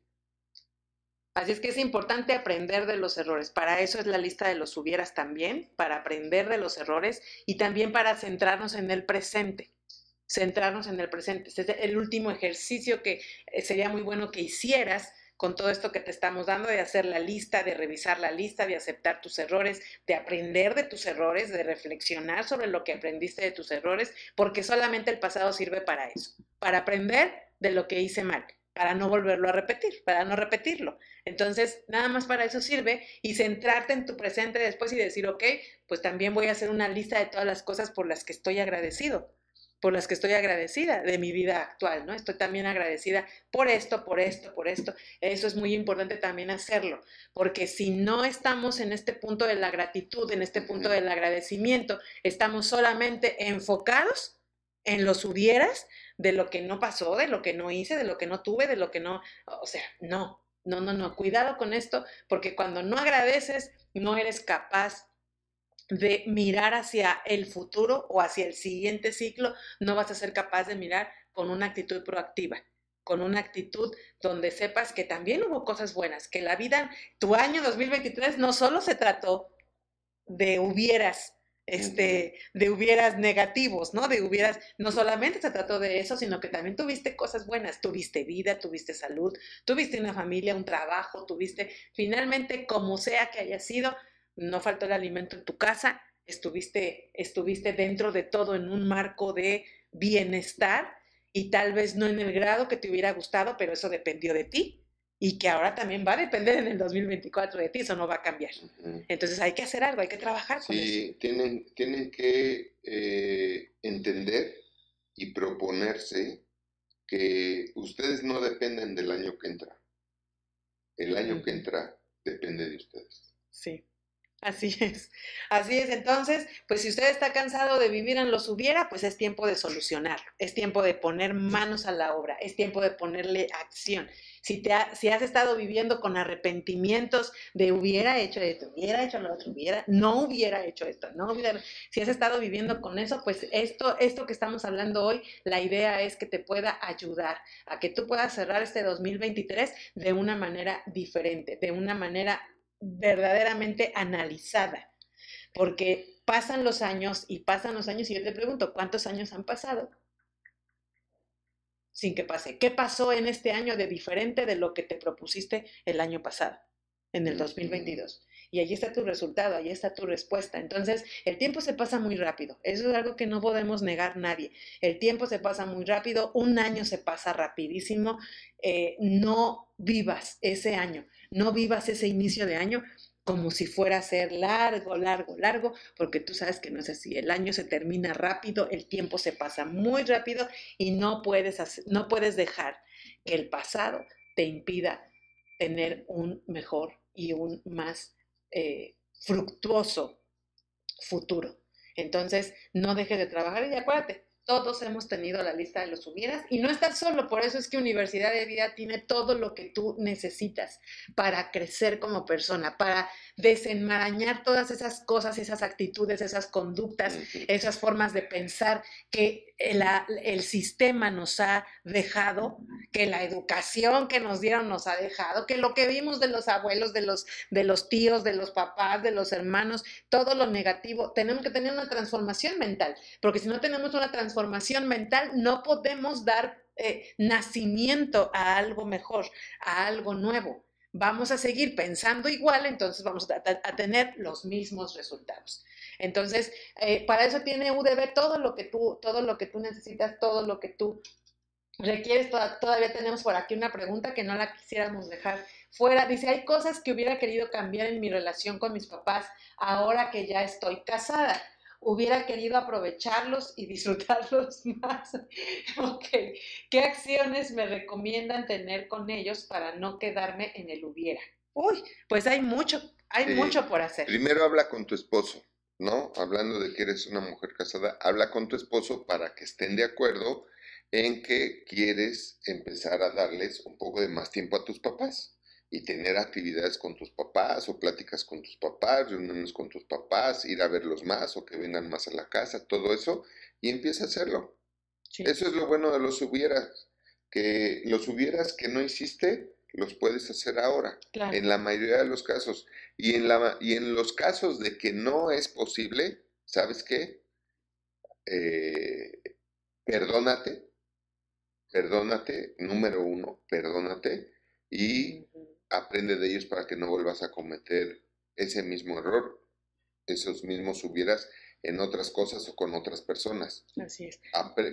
Así es que es importante aprender de los errores. Para eso es la lista de los hubieras también, para aprender de los errores y también para centrarnos en el presente. Centrarnos en el presente. Este es el último ejercicio que eh, sería muy bueno que hicieras con todo esto que te estamos dando, de hacer la lista, de revisar la lista, de aceptar tus errores, de aprender de tus errores, de reflexionar sobre lo que aprendiste de tus errores, porque solamente el pasado sirve para eso, para aprender de lo que hice mal, para no volverlo a repetir, para no repetirlo. Entonces, nada más para eso sirve y centrarte en tu presente después y decir, ok, pues también voy a hacer una lista de todas las cosas por las que estoy agradecido por las que estoy agradecida de mi vida actual, ¿no? Estoy también agradecida por esto, por esto, por esto. Eso es muy importante también hacerlo, porque si no estamos en este punto de la gratitud, en este punto del agradecimiento, estamos solamente enfocados en los hubieras de lo que no pasó, de lo que no hice, de lo que no tuve, de lo que no, o sea, no. No, no, no, cuidado con esto, porque cuando no agradeces, no eres capaz de mirar hacia el futuro o hacia el siguiente ciclo, no vas a ser capaz de mirar con una actitud proactiva, con una actitud donde sepas que también hubo cosas buenas, que la vida, tu año 2023 no solo se trató de hubieras, este, de hubieras negativos, ¿no? De hubieras, no solamente se trató de eso, sino que también tuviste cosas buenas, tuviste vida, tuviste salud, tuviste una familia, un trabajo, tuviste, finalmente, como sea que haya sido, no faltó el alimento en tu casa, estuviste, estuviste dentro de todo en un marco de bienestar y tal vez no en el grado que te hubiera gustado, pero eso dependió de ti y que ahora también va a depender en el 2024 de ti, eso no va a cambiar. Entonces hay que hacer algo, hay que trabajar con sí, Tienen, tienen que eh, entender y proponerse que ustedes no dependen del año que entra. El año que entra depende de ustedes. Sí. Así es, así es. Entonces, pues si usted está cansado de vivir en los hubiera, pues es tiempo de solucionarlo, es tiempo de poner manos a la obra, es tiempo de ponerle acción. Si, te si has estado viviendo con arrepentimientos de hubiera hecho esto, hubiera hecho lo otro, hubiera, no hubiera hecho esto, no hubiera, si has estado viviendo con eso, pues esto, esto que estamos hablando hoy, la idea es que te pueda ayudar a que tú puedas cerrar este 2023 de una manera diferente, de una manera verdaderamente analizada, porque pasan los años y pasan los años y yo te pregunto, ¿cuántos años han pasado? Sin que pase. ¿Qué pasó en este año de diferente de lo que te propusiste el año pasado, en el 2022? Y allí está tu resultado, allí está tu respuesta. Entonces, el tiempo se pasa muy rápido. Eso es algo que no podemos negar nadie. El tiempo se pasa muy rápido, un año se pasa rapidísimo. Eh, no vivas ese año no vivas ese inicio de año como si fuera a ser largo, largo, largo, porque tú sabes que no es así. El año se termina rápido, el tiempo se pasa muy rápido y no puedes, no puedes dejar que el pasado te impida tener un mejor y un más eh, fructuoso futuro. Entonces, no dejes de trabajar y acuérdate, todos hemos tenido la lista de los hubieras y no estás solo, por eso es que Universidad de Vida tiene todo lo que tú necesitas para crecer como persona, para desenmarañar todas esas cosas, esas actitudes, esas conductas, esas formas de pensar que el, sistema nos ha dejado, que la educación que nos dieron nos ha dejado, que lo que vimos de los abuelos, de los, de los tíos, de los papás, de los hermanos, todo lo negativo, tenemos que tener una transformación mental, porque si no tenemos una transformación mental, no podemos dar eh, nacimiento a algo mejor, a algo nuevo. Vamos a seguir pensando igual, entonces vamos a tener los mismos resultados. Entonces, eh, para eso tiene UDB todo lo que tú, todo lo que tú necesitas, todo lo que tú requieres. todavía tenemos por aquí una pregunta que no la quisiéramos dejar fuera. Dice, hay cosas que hubiera querido cambiar en mi relación con mis papás ahora que ya estoy casada. Hubiera querido aprovecharlos y disfrutarlos más. ok, ¿qué acciones me recomiendan tener con ellos para no quedarme en el hubiera? Uy, pues hay mucho, hay mucho por hacer. Primero habla con tu esposo. ¿no? Hablando de que eres una mujer casada, habla con tu esposo para que estén de acuerdo en que quieres empezar a darles un poco de más tiempo a tus papás y tener actividades con tus papás o pláticas con tus papás, reuniones con tus papás, ir a verlos más o que vengan más a la casa, todo eso, y empieza a hacerlo. Eso es lo bueno de los hubieras, que los hubieras que no hiciste, los puedes hacer ahora, en la mayoría de los casos. Y en, la, y en los casos de que no es posible, ¿sabes qué? Eh, perdónate, perdónate, número uno, perdónate y aprende de ellos para que no vuelvas a cometer ese mismo error, esos mismos hubieras en otras cosas o con otras personas. Así es.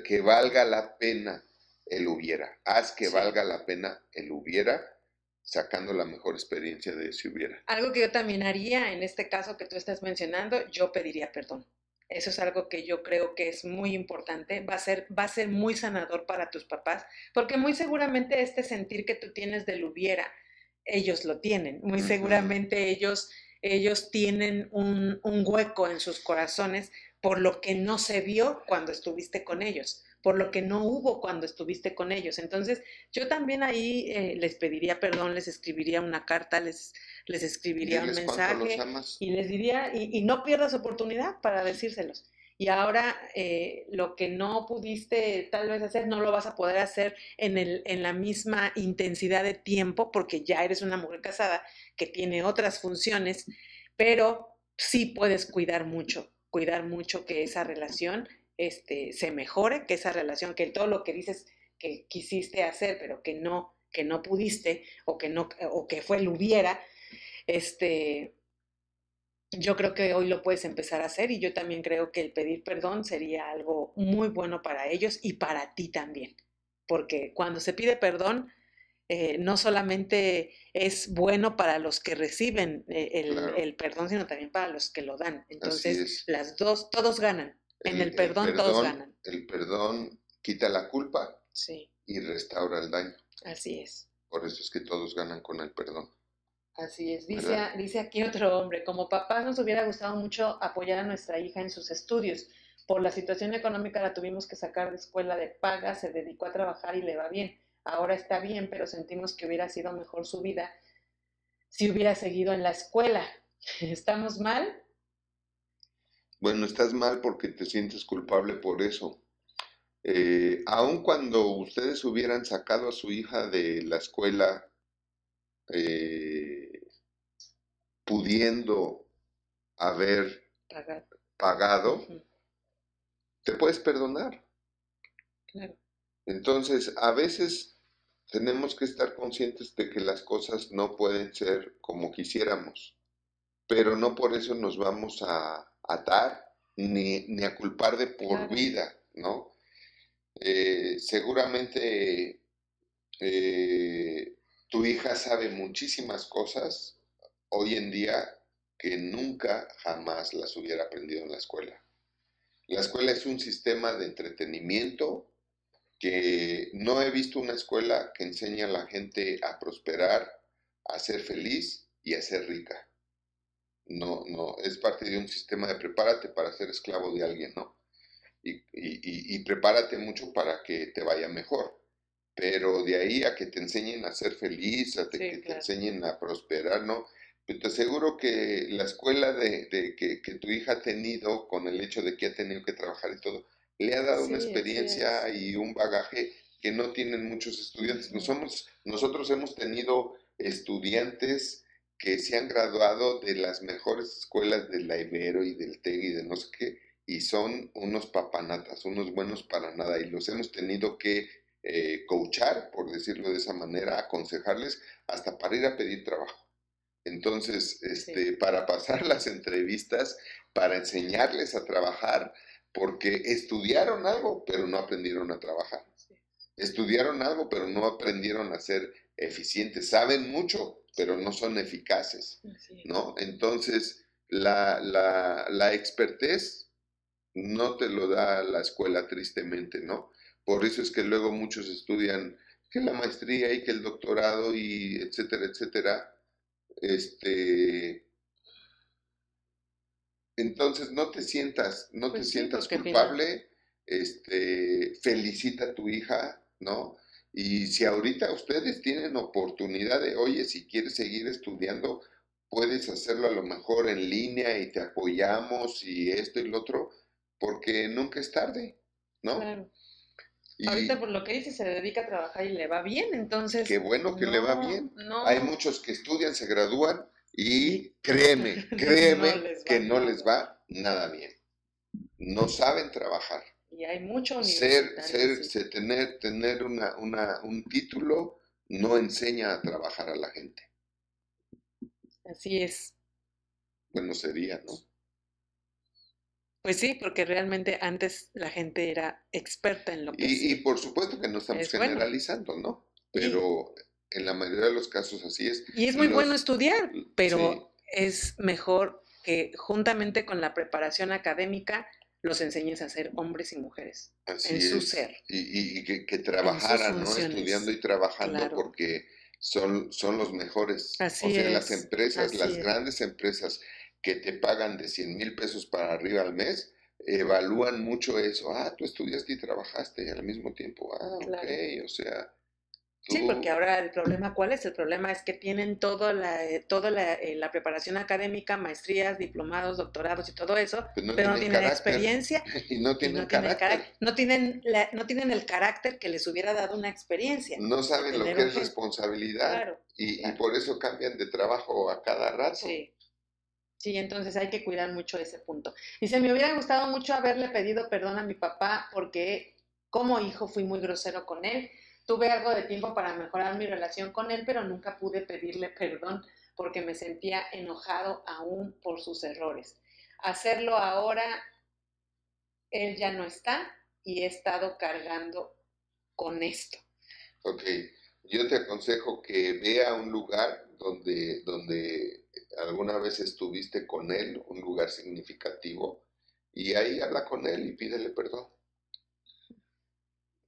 Que valga la pena el hubiera. Haz que valga la pena el hubiera, sacando la mejor experiencia de si hubiera. Algo que yo también haría en este caso que tú estás mencionando, yo pediría perdón. Eso es algo que yo creo que es muy importante, va a ser, va a ser muy sanador para tus papás, porque muy seguramente este sentir que tú tienes del hubiera, ellos lo tienen, muy seguramente ellos, ellos tienen un, un hueco en sus corazones por lo que no se vio cuando estuviste con ellos, por lo que no hubo cuando estuviste con ellos. Entonces, yo también ahí eh, les pediría perdón, les escribiría una carta, les, les escribiría un mensaje y les diría, y, no pierdas oportunidad para decírselos. Y ahora eh, lo que no pudiste tal vez hacer, no lo vas a poder hacer en, el, en la misma intensidad de tiempo porque ya eres una mujer casada que tiene otras funciones, pero sí puedes cuidar mucho cuidar mucho que esa relación este, se mejore, que esa relación, que todo lo que dices que quisiste hacer, pero que no, que no pudiste, o que no, o que fue el hubiera, este, yo creo que hoy lo puedes empezar a hacer y yo también creo que el pedir perdón sería algo muy bueno para ellos y para ti también. Porque cuando se pide perdón, eh, no solamente es bueno para los que reciben eh, el, perdón, sino también para los que lo dan. Entonces, las dos, todos ganan. en el perdón, todos ganan. El perdón quita la culpa y restaura el daño. Así es. Por eso es que todos ganan con el perdón. Así es. Dice, dice aquí otro hombre, como papá nos hubiera gustado mucho apoyar a nuestra hija en sus estudios. Por la situación económica la tuvimos que sacar de escuela de paga, se dedicó a trabajar y le va bien ahora está bien, pero sentimos que hubiera sido mejor su vida si hubiera seguido en la escuela. ¿Estamos mal? Bueno, estás mal porque te sientes culpable por eso. Eh, aun cuando ustedes hubieran sacado a su hija de la escuela eh, pudiendo haber pagado, te puedes perdonar. Claro. Entonces, a veces tenemos que estar conscientes de que las cosas no pueden ser como quisiéramos, pero no por eso nos vamos a atar ni, a culpar de por vida, ¿no? Eh, seguramente eh, tu hija sabe muchísimas cosas hoy en día que nunca jamás las hubiera aprendido en la escuela. La escuela es un sistema de entretenimiento que no he visto una escuela que enseñe a la gente a prosperar, a ser feliz y a ser rica. No, no, es parte de un sistema de prepárate para ser esclavo de alguien, ¿no? Y, prepárate mucho para que te vaya mejor. Pero de ahí a que te enseñen a ser feliz, a que te enseñen a prosperar, ¿no? Pero te aseguro que la escuela de, de que, que, tu hija ha tenido, con el hecho de que ha tenido que trabajar y todo, le ha dado una experiencia y un bagaje que no tienen muchos estudiantes. nosotros hemos tenido estudiantes que se han graduado de las mejores escuelas del la Ibero y del TEG y de no sé qué, y son unos papanatas, unos buenos para nada, y los hemos tenido que eh, coachar, por decirlo de esa manera, aconsejarles hasta para ir a pedir trabajo. Entonces, este, para pasar las entrevistas, para enseñarles a trabajar, porque estudiaron algo, pero no aprendieron a trabajar. Estudiaron algo, pero no aprendieron a ser eficientes. Saben mucho, pero no son eficaces, ¿no? Entonces, la, la, la expertez no te lo da la escuela, tristemente, ¿no? Por eso es que luego muchos estudian que la maestría y que el doctorado y etcétera, etcétera, este, entonces no te sientas, no te pues sientas culpable, este, felicita a tu hija, ¿no? Y si ahorita ustedes tienen oportunidad de, oye, si quieres seguir estudiando, puedes hacerlo a lo mejor en línea y te apoyamos y esto y lo otro, porque nunca es tarde, ¿no? Claro. Ahorita por lo que dice se dedica a trabajar y le va bien, entonces. Qué bueno que le va bien. Hay muchos que estudian, se gradúan y créeme, créeme que no les va nada bien. No saben trabajar. Y hay mucho ser, ser, tener, tener una, una, un título no enseña a trabajar a la gente. Así es. Bueno, sería, ¿no? Pues sí, porque realmente antes la gente era experta en lo que Y, y por supuesto que no estamos generalizando, ¿no? Pero en la mayoría de los casos así es. Y es muy bueno estudiar, pero es mejor que juntamente con la preparación académica los enseñes a ser hombres y mujeres en su ser. Y, que, trabajaran, ¿no? Estudiando y trabajando porque son, son los mejores. Así o sea, las empresas, las grandes empresas que te pagan de 100 mil pesos para arriba al mes, evalúan mucho eso. Ah, tú estudiaste y trabajaste al mismo tiempo. Ah, Claro. ok, o sea. Sí, porque ahora el problema, ¿cuál es? El problema es que tienen toda la, toda la, eh, la preparación académica, maestrías, diplomados, doctorados y todo eso, pues no pero no tienen experiencia Y no y tienen no tienen, carácter. no, tienen la- no tienen el carácter que les hubiera dado una experiencia. No saben lo que es responsabilidad. Claro, Y, y por eso cambian de trabajo a cada rato. sí. Sí, entonces hay que cuidar mucho ese punto. Dice, me hubiera gustado mucho haberle pedido perdón a mi papá porque como hijo fui muy grosero con él. Tuve algo de tiempo para mejorar mi relación con él, pero nunca pude pedirle perdón porque me sentía enojado aún por sus errores. Hacerlo ahora, él ya no está y he estado cargando con esto. Ok, yo te aconsejo que vea un lugar donde, donde alguna vez estuviste con él, un lugar significativo, y ahí habla con él y pídele perdón.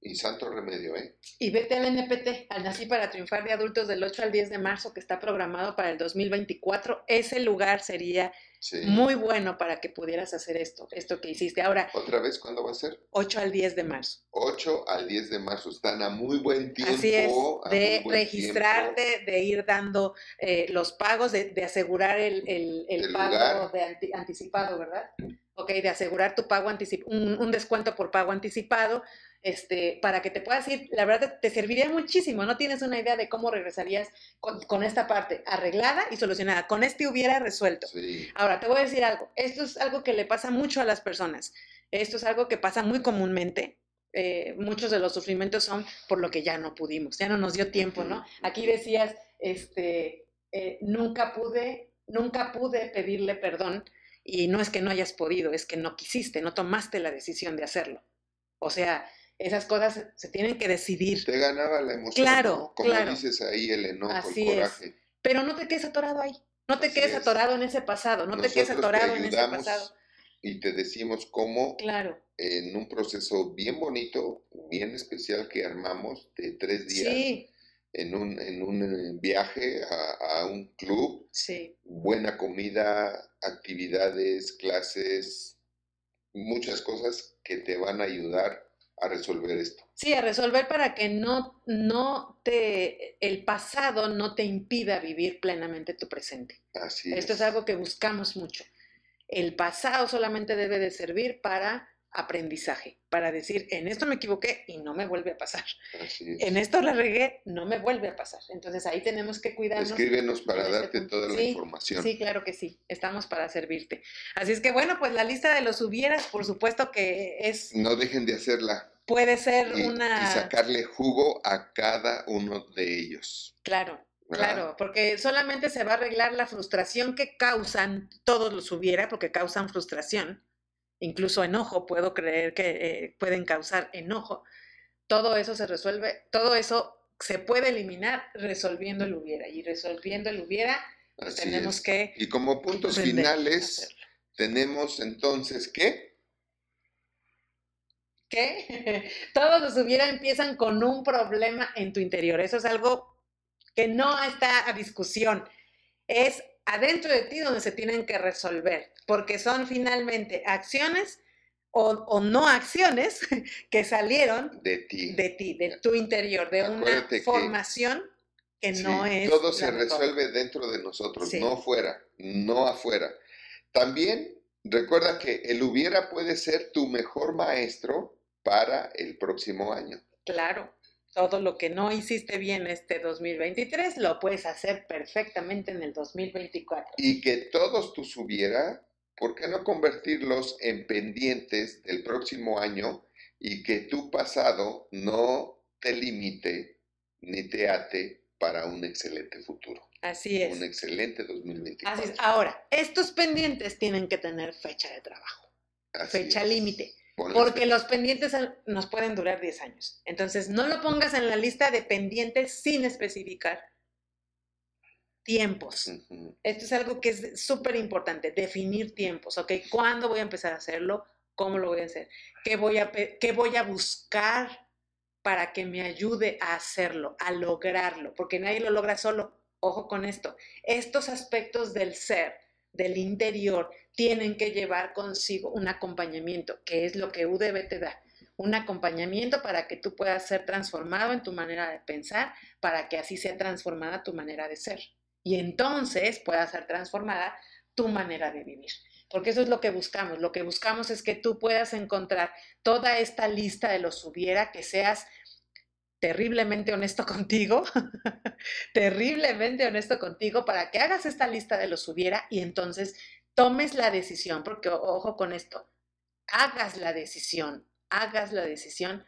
Y santo remedio, ¿eh? Y vete al NPT, al Nací para Triunfar de Adultos del 8 al 10 de marzo, que está programado para el 2024. Ese lugar sería Sí. muy bueno para que pudieras hacer esto, esto que hiciste. Ahora, ¿Otra vez cuándo va a ser? 8 al 10 de marzo. 8 al 10 de marzo. Están a muy buen tiempo. Así es, de registrarte, de ir dando eh, los pagos, de, de asegurar el, el- el El pago lugar. de anti- anticipado, ¿verdad? Ok, de asegurar tu pago anticipado, un, un descuento por pago anticipado, este, para que te puedas ir, la verdad te serviría muchísimo, no tienes una idea de cómo regresarías con, con esta parte arreglada y solucionada, con este hubiera resuelto. Sí. Ahora, te voy a decir algo. Esto es algo que le pasa mucho a las personas. Esto es algo que pasa muy comúnmente. Eh, muchos de los sufrimientos son por lo que ya no pudimos, ya no nos dio tiempo, ¿no? Aquí decías, este, eh, nunca pude, nunca pude pedirle perdón y no es que no hayas podido, es que no quisiste, no tomaste la decisión de hacerlo. O sea, esas cosas se tienen que decidir, Te ganaba la emoción. Claro, ¿no? Como claro. dices ahí, el enojo, Así el es. coraje. pero no te quedes atorado ahí, no te Así quedes es. atorado en ese pasado, no te quedes te atorado en ese pasado. y te decimos cómo Claro. en un proceso bien bonito, bien especial que armamos de tres días Sí, en un, en un eh, viaje a, a un club, sí, buena comida, actividades, clases, muchas cosas que te van a ayudar a resolver esto. sí, a resolver para que no, no te, el pasado no te impida vivir plenamente tu presente. Así Esto es algo que buscamos mucho. El pasado solamente debe de servir para aprendizaje, para decir, en esto me equivoqué y no me vuelve a pasar. Así es. En esto la regué, no me vuelve a pasar. Entonces ahí tenemos que cuidarnos. Escríbenos para darte toda la Sí, información. Sí, claro que sí. Estamos para servirte. Así es que bueno, pues la lista de los hubieras, por supuesto que es, No dejen de hacerla puede ser y, y una, sacarle jugo a cada uno de ellos. claro, claro, porque solamente se va a arreglar la frustración que causan todos los hubiera, porque causan frustración, incluso enojo, puedo creer que eh, pueden causar enojo. Todo eso se resuelve, todo eso se puede eliminar resolviendo el hubiera y resolviendo el hubiera pues tenemos es. que Y como puntos finales, tenemos entonces que que todos los hubiera empiezan con un problema en tu interior. Eso es algo que no está a discusión. Es adentro de ti donde se tienen que resolver, porque son finalmente acciones o, o no acciones que salieron de ti. de ti, de tu interior, de una Acuérdate formación que no es. todo se mejor. resuelve dentro de nosotros, Sí. no fuera, no afuera. También recuerda que el hubiera puede ser tu mejor maestro para el próximo año. Claro, todo lo que no hiciste bien este 2023 lo puedes hacer perfectamente en el 2024. Y que todos tus hubiera, ¿por qué no convertirlos en pendientes del próximo año y que tu pasado no te limite ni te ate para un excelente futuro, Así es. un excelente 2024? Así es. Ahora, estos pendientes tienen que tener fecha de trabajo, Así fecha límite, Porque los pendientes nos pueden durar 10 años. Entonces, no lo pongas en la lista de pendientes sin especificar tiempos. Esto es algo que es súper importante, definir tiempos, ¿ok? ¿Cuándo voy a empezar a hacerlo? ¿Cómo lo voy a hacer? ¿Qué voy a, qué voy a buscar para que me ayude a hacerlo, a lograrlo? Porque nadie lo logra solo. Ojo con esto. Estos aspectos del ser del interior tienen que llevar consigo un acompañamiento, que es lo que UDB te da. Un acompañamiento para que tú puedas ser transformado en tu manera de pensar, para que así sea transformada tu manera de ser. Y entonces pueda ser transformada tu manera de vivir. Porque eso es lo que buscamos. Lo que buscamos es que tú puedas encontrar toda esta lista de los hubiera, que seas terriblemente honesto contigo, terriblemente honesto contigo para que hagas esta lista de los hubiera y entonces tomes la decisión, porque ojo con esto, hagas la decisión, hagas la decisión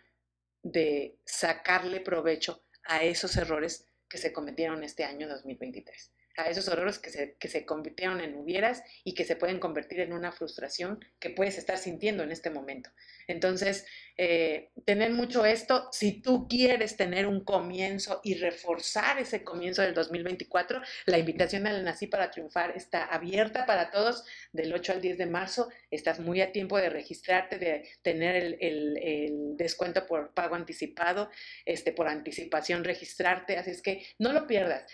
de sacarle provecho a esos errores que se cometieron este año 2023 a esos errores que se, que se convirtieron en hubieras y que se pueden convertir en una frustración que puedes estar sintiendo en este momento. Entonces, eh, tener mucho esto, si tú quieres tener un comienzo y reforzar ese comienzo del 2024, la invitación al Nací para Triunfar está abierta para todos del 8 al 10 de marzo. Estás muy a tiempo de registrarte, de tener el, el, el descuento por pago anticipado, este, por anticipación registrarte, así es que no lo pierdas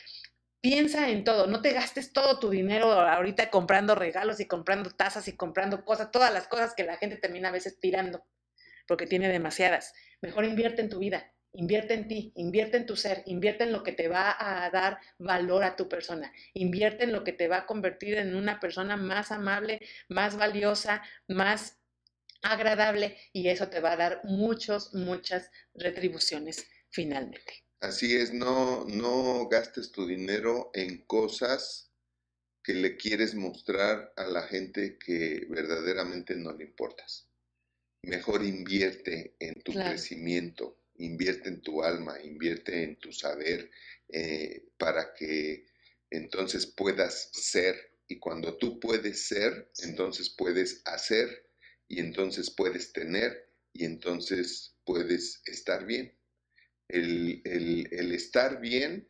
piensa en todo, no te gastes todo tu dinero ahorita comprando regalos y comprando tazas y comprando cosas, todas las cosas que la gente termina a veces tirando, porque tiene demasiadas. Mejor invierte en tu vida, invierte en ti, invierte en tu ser, invierte en lo que te va a dar valor a tu persona, invierte en lo que te va a convertir en una persona más amable, más valiosa, más agradable y eso te va a dar muchas, muchas retribuciones finalmente. Así es, no, no gastes tu dinero en cosas que le quieres mostrar a la gente que verdaderamente no le importas. Mejor invierte en tu crecimiento, invierte en tu alma, invierte en tu saber eh, para que entonces puedas ser. Y cuando tú puedes ser, entonces puedes hacer y entonces puedes tener y entonces puedes estar bien. El, el, estar bien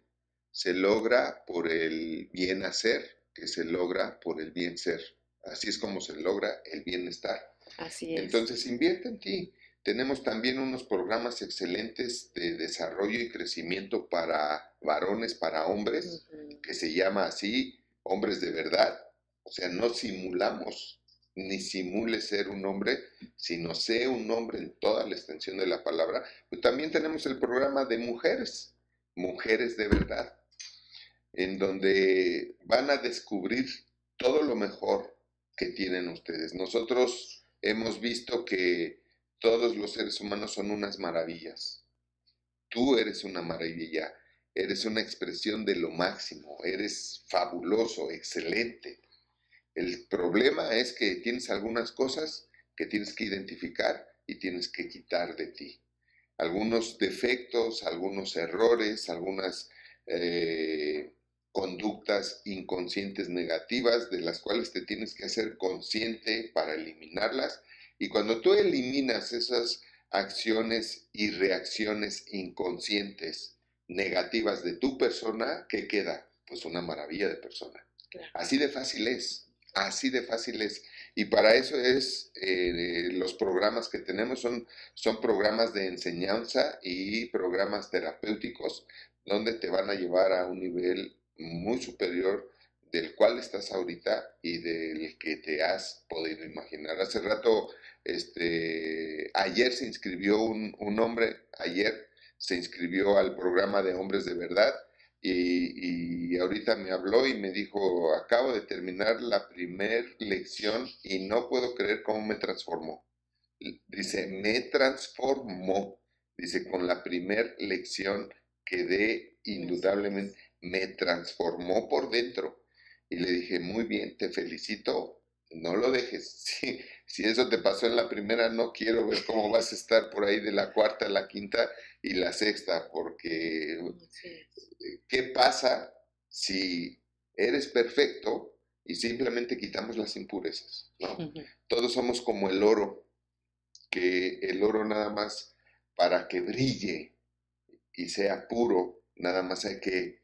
se logra por el bien hacer, que se logra por el bien ser. Así es como se logra el bienestar. Así es. Entonces invierte en ti. Tenemos también unos programas excelentes de desarrollo y crecimiento para varones, para hombres, que se llama así, hombres de verdad. O sea, no simulamos ni simule ser un hombre, sino sea un hombre en toda la extensión de la palabra. Pero también tenemos el programa de mujeres, mujeres de verdad, en donde van a descubrir todo lo mejor que tienen ustedes. Nosotros hemos visto que todos los seres humanos son unas maravillas. Tú eres una maravilla, eres una expresión de lo máximo, eres fabuloso, excelente. El problema es que tienes algunas cosas que tienes que identificar y tienes que quitar de ti. Algunos defectos, algunos errores, algunas eh, conductas inconscientes negativas de las cuales te tienes que hacer consciente para eliminarlas. Y cuando tú eliminas esas acciones y reacciones inconscientes negativas de tu persona, ¿qué queda? Pues una maravilla de persona. Así de fácil es. Así de fácil es. Y para eso es, eh, los programas que tenemos son, son programas de enseñanza y programas terapéuticos donde te van a llevar a un nivel muy superior del cual estás ahorita y del que te has podido imaginar. Hace rato, este, ayer se inscribió un, un hombre, ayer se inscribió al programa de Hombres de Verdad y, ahorita me habló y me dijo, acabo de terminar la primer lección y no puedo creer cómo me transformó. Dice, me transformó. Dice, con la primer lección quedé indudablemente, me transformó por dentro. Y le dije, muy bien, te felicito, no lo dejes. Si, si eso te pasó en la primera, no quiero ver cómo vas a estar por ahí de la cuarta la quinta y la sexta, porque ¿qué pasa si eres perfecto y simplemente quitamos las impurezas? Todos somos como el oro, que el oro nada más para que brille y sea puro, nada más hay que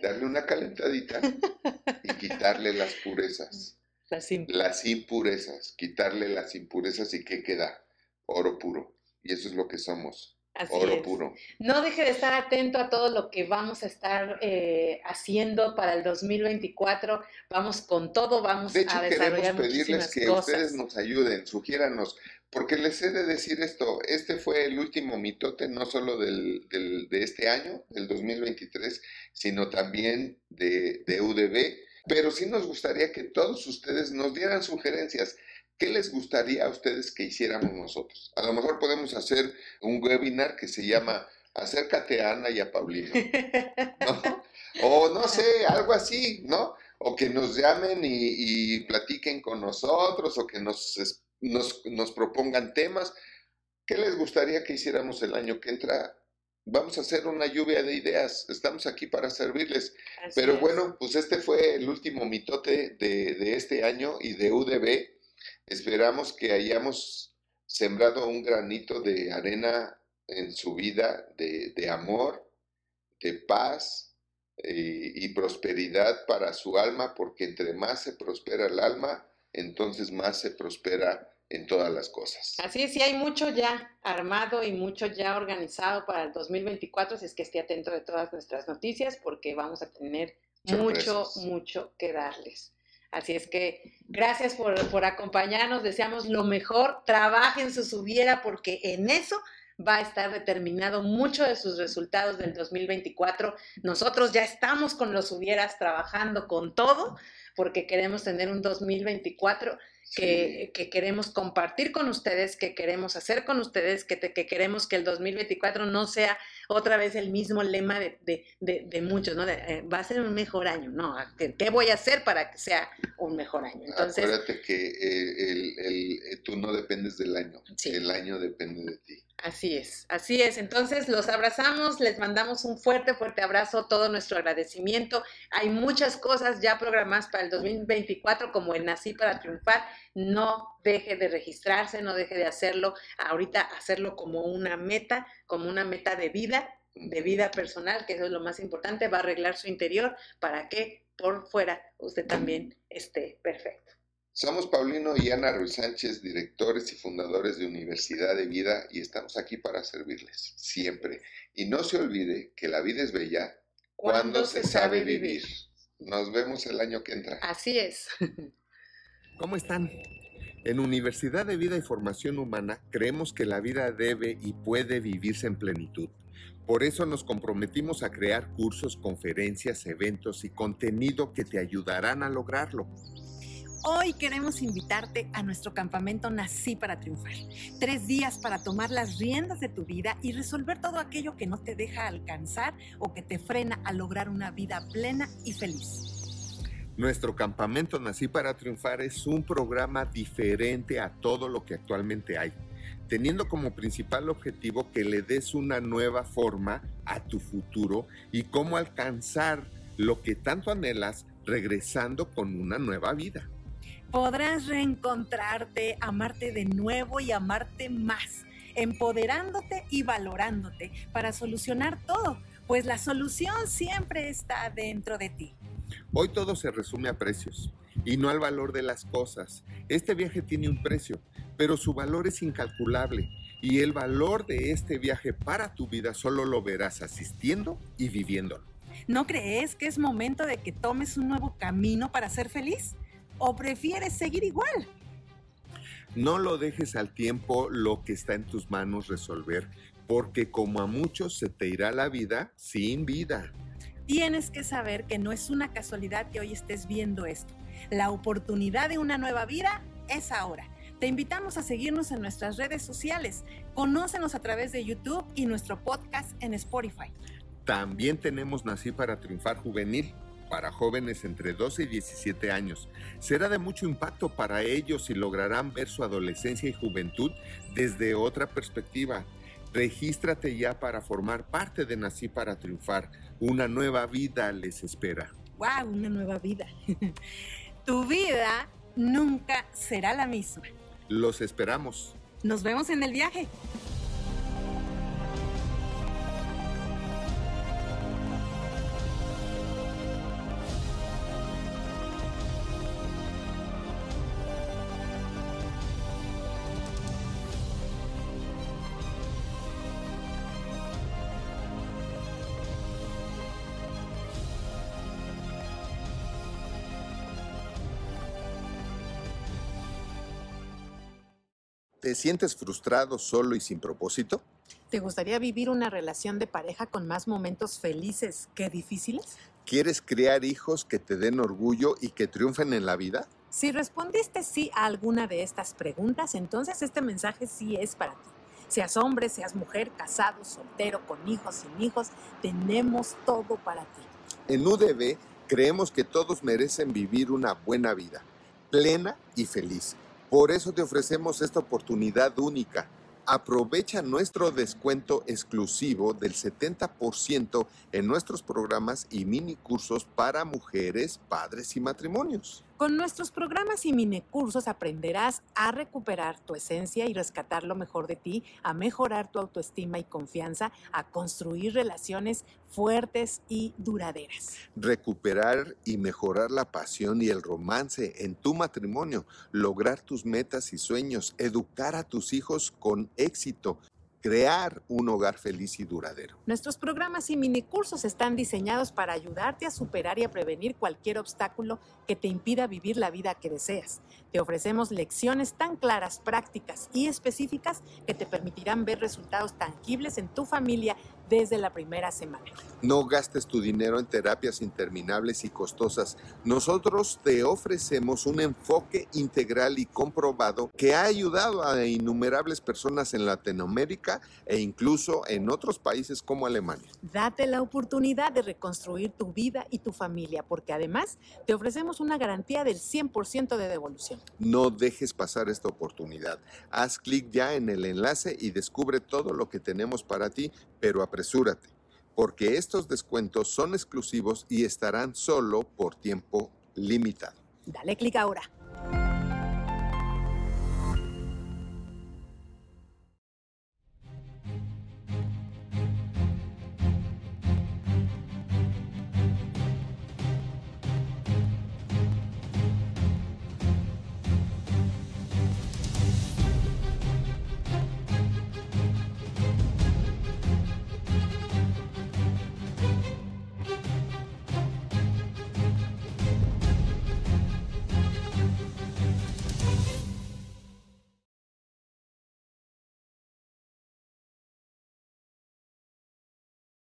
darle una calentadita y quitarle las purezas. Las, impurezas, quitarle las impurezas y ¿qué queda? Oro puro. Y eso es lo que somos oro puro. No deje de estar atento a todo lo que vamos a estar eh, haciendo para el 2024. Vamos con todo, vamos de hecho, a desarrollar queremos pedirles que ustedes nos ayuden, sugiéranos, porque les he de decir esto, este fue el último mitote, no solo del, del, de este año, del 2023, sino también de, de UDB, pero sí nos gustaría que todos ustedes nos dieran sugerencias. ¿Qué les gustaría a ustedes que hiciéramos nosotros? A lo mejor podemos hacer un webinar que se llama Acércate a Ana y a Paulino. ¿no? O no sé, algo así, ¿no? O que nos llamen y, y platiquen con nosotros o que nos, nos, nos, propongan temas. ¿Qué les gustaría que hiciéramos el año que entra? Vamos a hacer una lluvia de ideas. Estamos aquí para servirles. Así Pero es. bueno, pues este fue el último mitote de, de este año y de UDB. Esperamos que hayamos sembrado un granito de arena en su vida de, de amor, de paz eh, y prosperidad para su alma, porque entre más se prospera el alma, entonces más se prospera en todas las cosas. Así es, sí hay mucho ya armado y mucho ya organizado para el 2024, si es que esté atento de todas nuestras noticias, porque vamos a tener Sorpresas. mucho, mucho que darles. Así es que gracias por, por, acompañarnos, deseamos lo mejor, trabajen su subiera porque en eso va a estar determinado mucho de sus resultados del 2024. Nosotros ya estamos con los hubieras trabajando con todo porque queremos tener un 2024 que, que, queremos compartir con ustedes, que queremos hacer con ustedes, que, te, que, queremos que el 2024 no sea otra vez el mismo lema de, de, de, de muchos, ¿no? Eh, va a ser un mejor año, ¿no? ¿Qué, ¿Qué, voy a hacer para que sea un mejor año? Entonces, Acuérdate que eh, el, el, el, tú no dependes del año, sí. el año depende de ti. Así es, así es. Entonces los abrazamos, les mandamos un fuerte, fuerte abrazo, todo nuestro agradecimiento. Hay muchas cosas ya programadas para el 2024, como el Nací para Triunfar. No deje de registrarse, no deje de hacerlo. Ahorita hacerlo como una meta, como una meta de vida, de vida personal, que eso es lo más importante. Va a arreglar su interior para que por fuera usted también esté perfecto. Somos Paulino y Ana Ruiz Sánchez, directores y fundadores de Universidad de Vida y estamos aquí para servirles, siempre. Y no se olvide que la vida es bella cuando se, se sabe vivir. vivir. Nos vemos el año que entra. Así es. ¿Cómo están? En Universidad de Vida y Formación Humana creemos que la vida debe y puede vivirse en plenitud. Por eso nos comprometimos a crear cursos, conferencias, eventos y contenido que te ayudarán a lograrlo. Hoy queremos invitarte a nuestro campamento Nací para Triunfar. Tres días para tomar las riendas de tu vida y resolver todo aquello que no te deja alcanzar o que te frena a lograr una vida plena y feliz. Nuestro campamento Nací para Triunfar es un programa diferente a todo lo que actualmente hay, teniendo como principal objetivo que le des una nueva forma a tu futuro y cómo alcanzar lo que tanto anhelas regresando con una nueva vida podrás reencontrarte, amarte de nuevo y amarte más, empoderándote y valorándote para solucionar todo, pues la solución siempre está dentro de ti. Hoy todo se resume a precios y no al valor de las cosas. Este viaje tiene un precio, pero su valor es incalculable y el valor de este viaje para tu vida solo lo verás asistiendo y viviéndolo. ¿No crees que es momento de que tomes un nuevo camino para ser feliz? O prefieres seguir igual? No lo dejes al tiempo lo que está en tus manos resolver, porque como a muchos se te irá la vida sin vida. Tienes que saber que no es una casualidad que hoy estés viendo esto. La oportunidad de una nueva vida es ahora. Te invitamos a seguirnos en nuestras redes sociales. Conócenos a través de YouTube y nuestro podcast en Spotify. También tenemos Nací para Triunfar Juvenil para jóvenes entre 12 y 17 años. Será de mucho impacto para ellos y lograrán ver su adolescencia y juventud desde otra perspectiva. Regístrate ya para formar parte de Nací para Triunfar. Una nueva vida les espera. ¡Wow! Una nueva vida. tu vida nunca será la misma. Los esperamos. Nos vemos en el viaje. ¿Te sientes frustrado, solo y sin propósito? ¿Te gustaría vivir una relación de pareja con más momentos felices que difíciles? ¿Quieres criar hijos que te den orgullo y que triunfen en la vida? Si respondiste sí a alguna de estas preguntas, entonces este mensaje sí es para ti. Seas hombre, seas mujer, casado, soltero, con hijos, sin hijos, tenemos todo para ti. En UDB creemos que todos merecen vivir una buena vida, plena y feliz. Por eso te ofrecemos esta oportunidad única. Aprovecha nuestro descuento exclusivo del 70% en nuestros programas y mini cursos para mujeres, padres y matrimonios. Con nuestros programas y mini cursos aprenderás a recuperar tu esencia y rescatar lo mejor de ti, a mejorar tu autoestima y confianza, a construir relaciones fuertes y duraderas. Recuperar y mejorar la pasión y el romance en tu matrimonio, lograr tus metas y sueños, educar a tus hijos con éxito crear un hogar feliz y duradero. Nuestros programas y minicursos están diseñados para ayudarte a superar y a prevenir cualquier obstáculo que te impida vivir la vida que deseas. Te ofrecemos lecciones tan claras, prácticas y específicas que te permitirán ver resultados tangibles en tu familia desde la primera semana. No gastes tu dinero en terapias interminables y costosas. Nosotros te ofrecemos un enfoque integral y comprobado que ha ayudado a innumerables personas en Latinoamérica e incluso en otros países como Alemania. Date la oportunidad de reconstruir tu vida y tu familia, porque además te ofrecemos una garantía del 100% de devolución. No dejes pasar esta oportunidad. Haz clic ya en el enlace y descubre todo lo que tenemos para ti, pero apresúrate, porque estos descuentos son exclusivos y estarán solo por tiempo limitado. Dale clic ahora.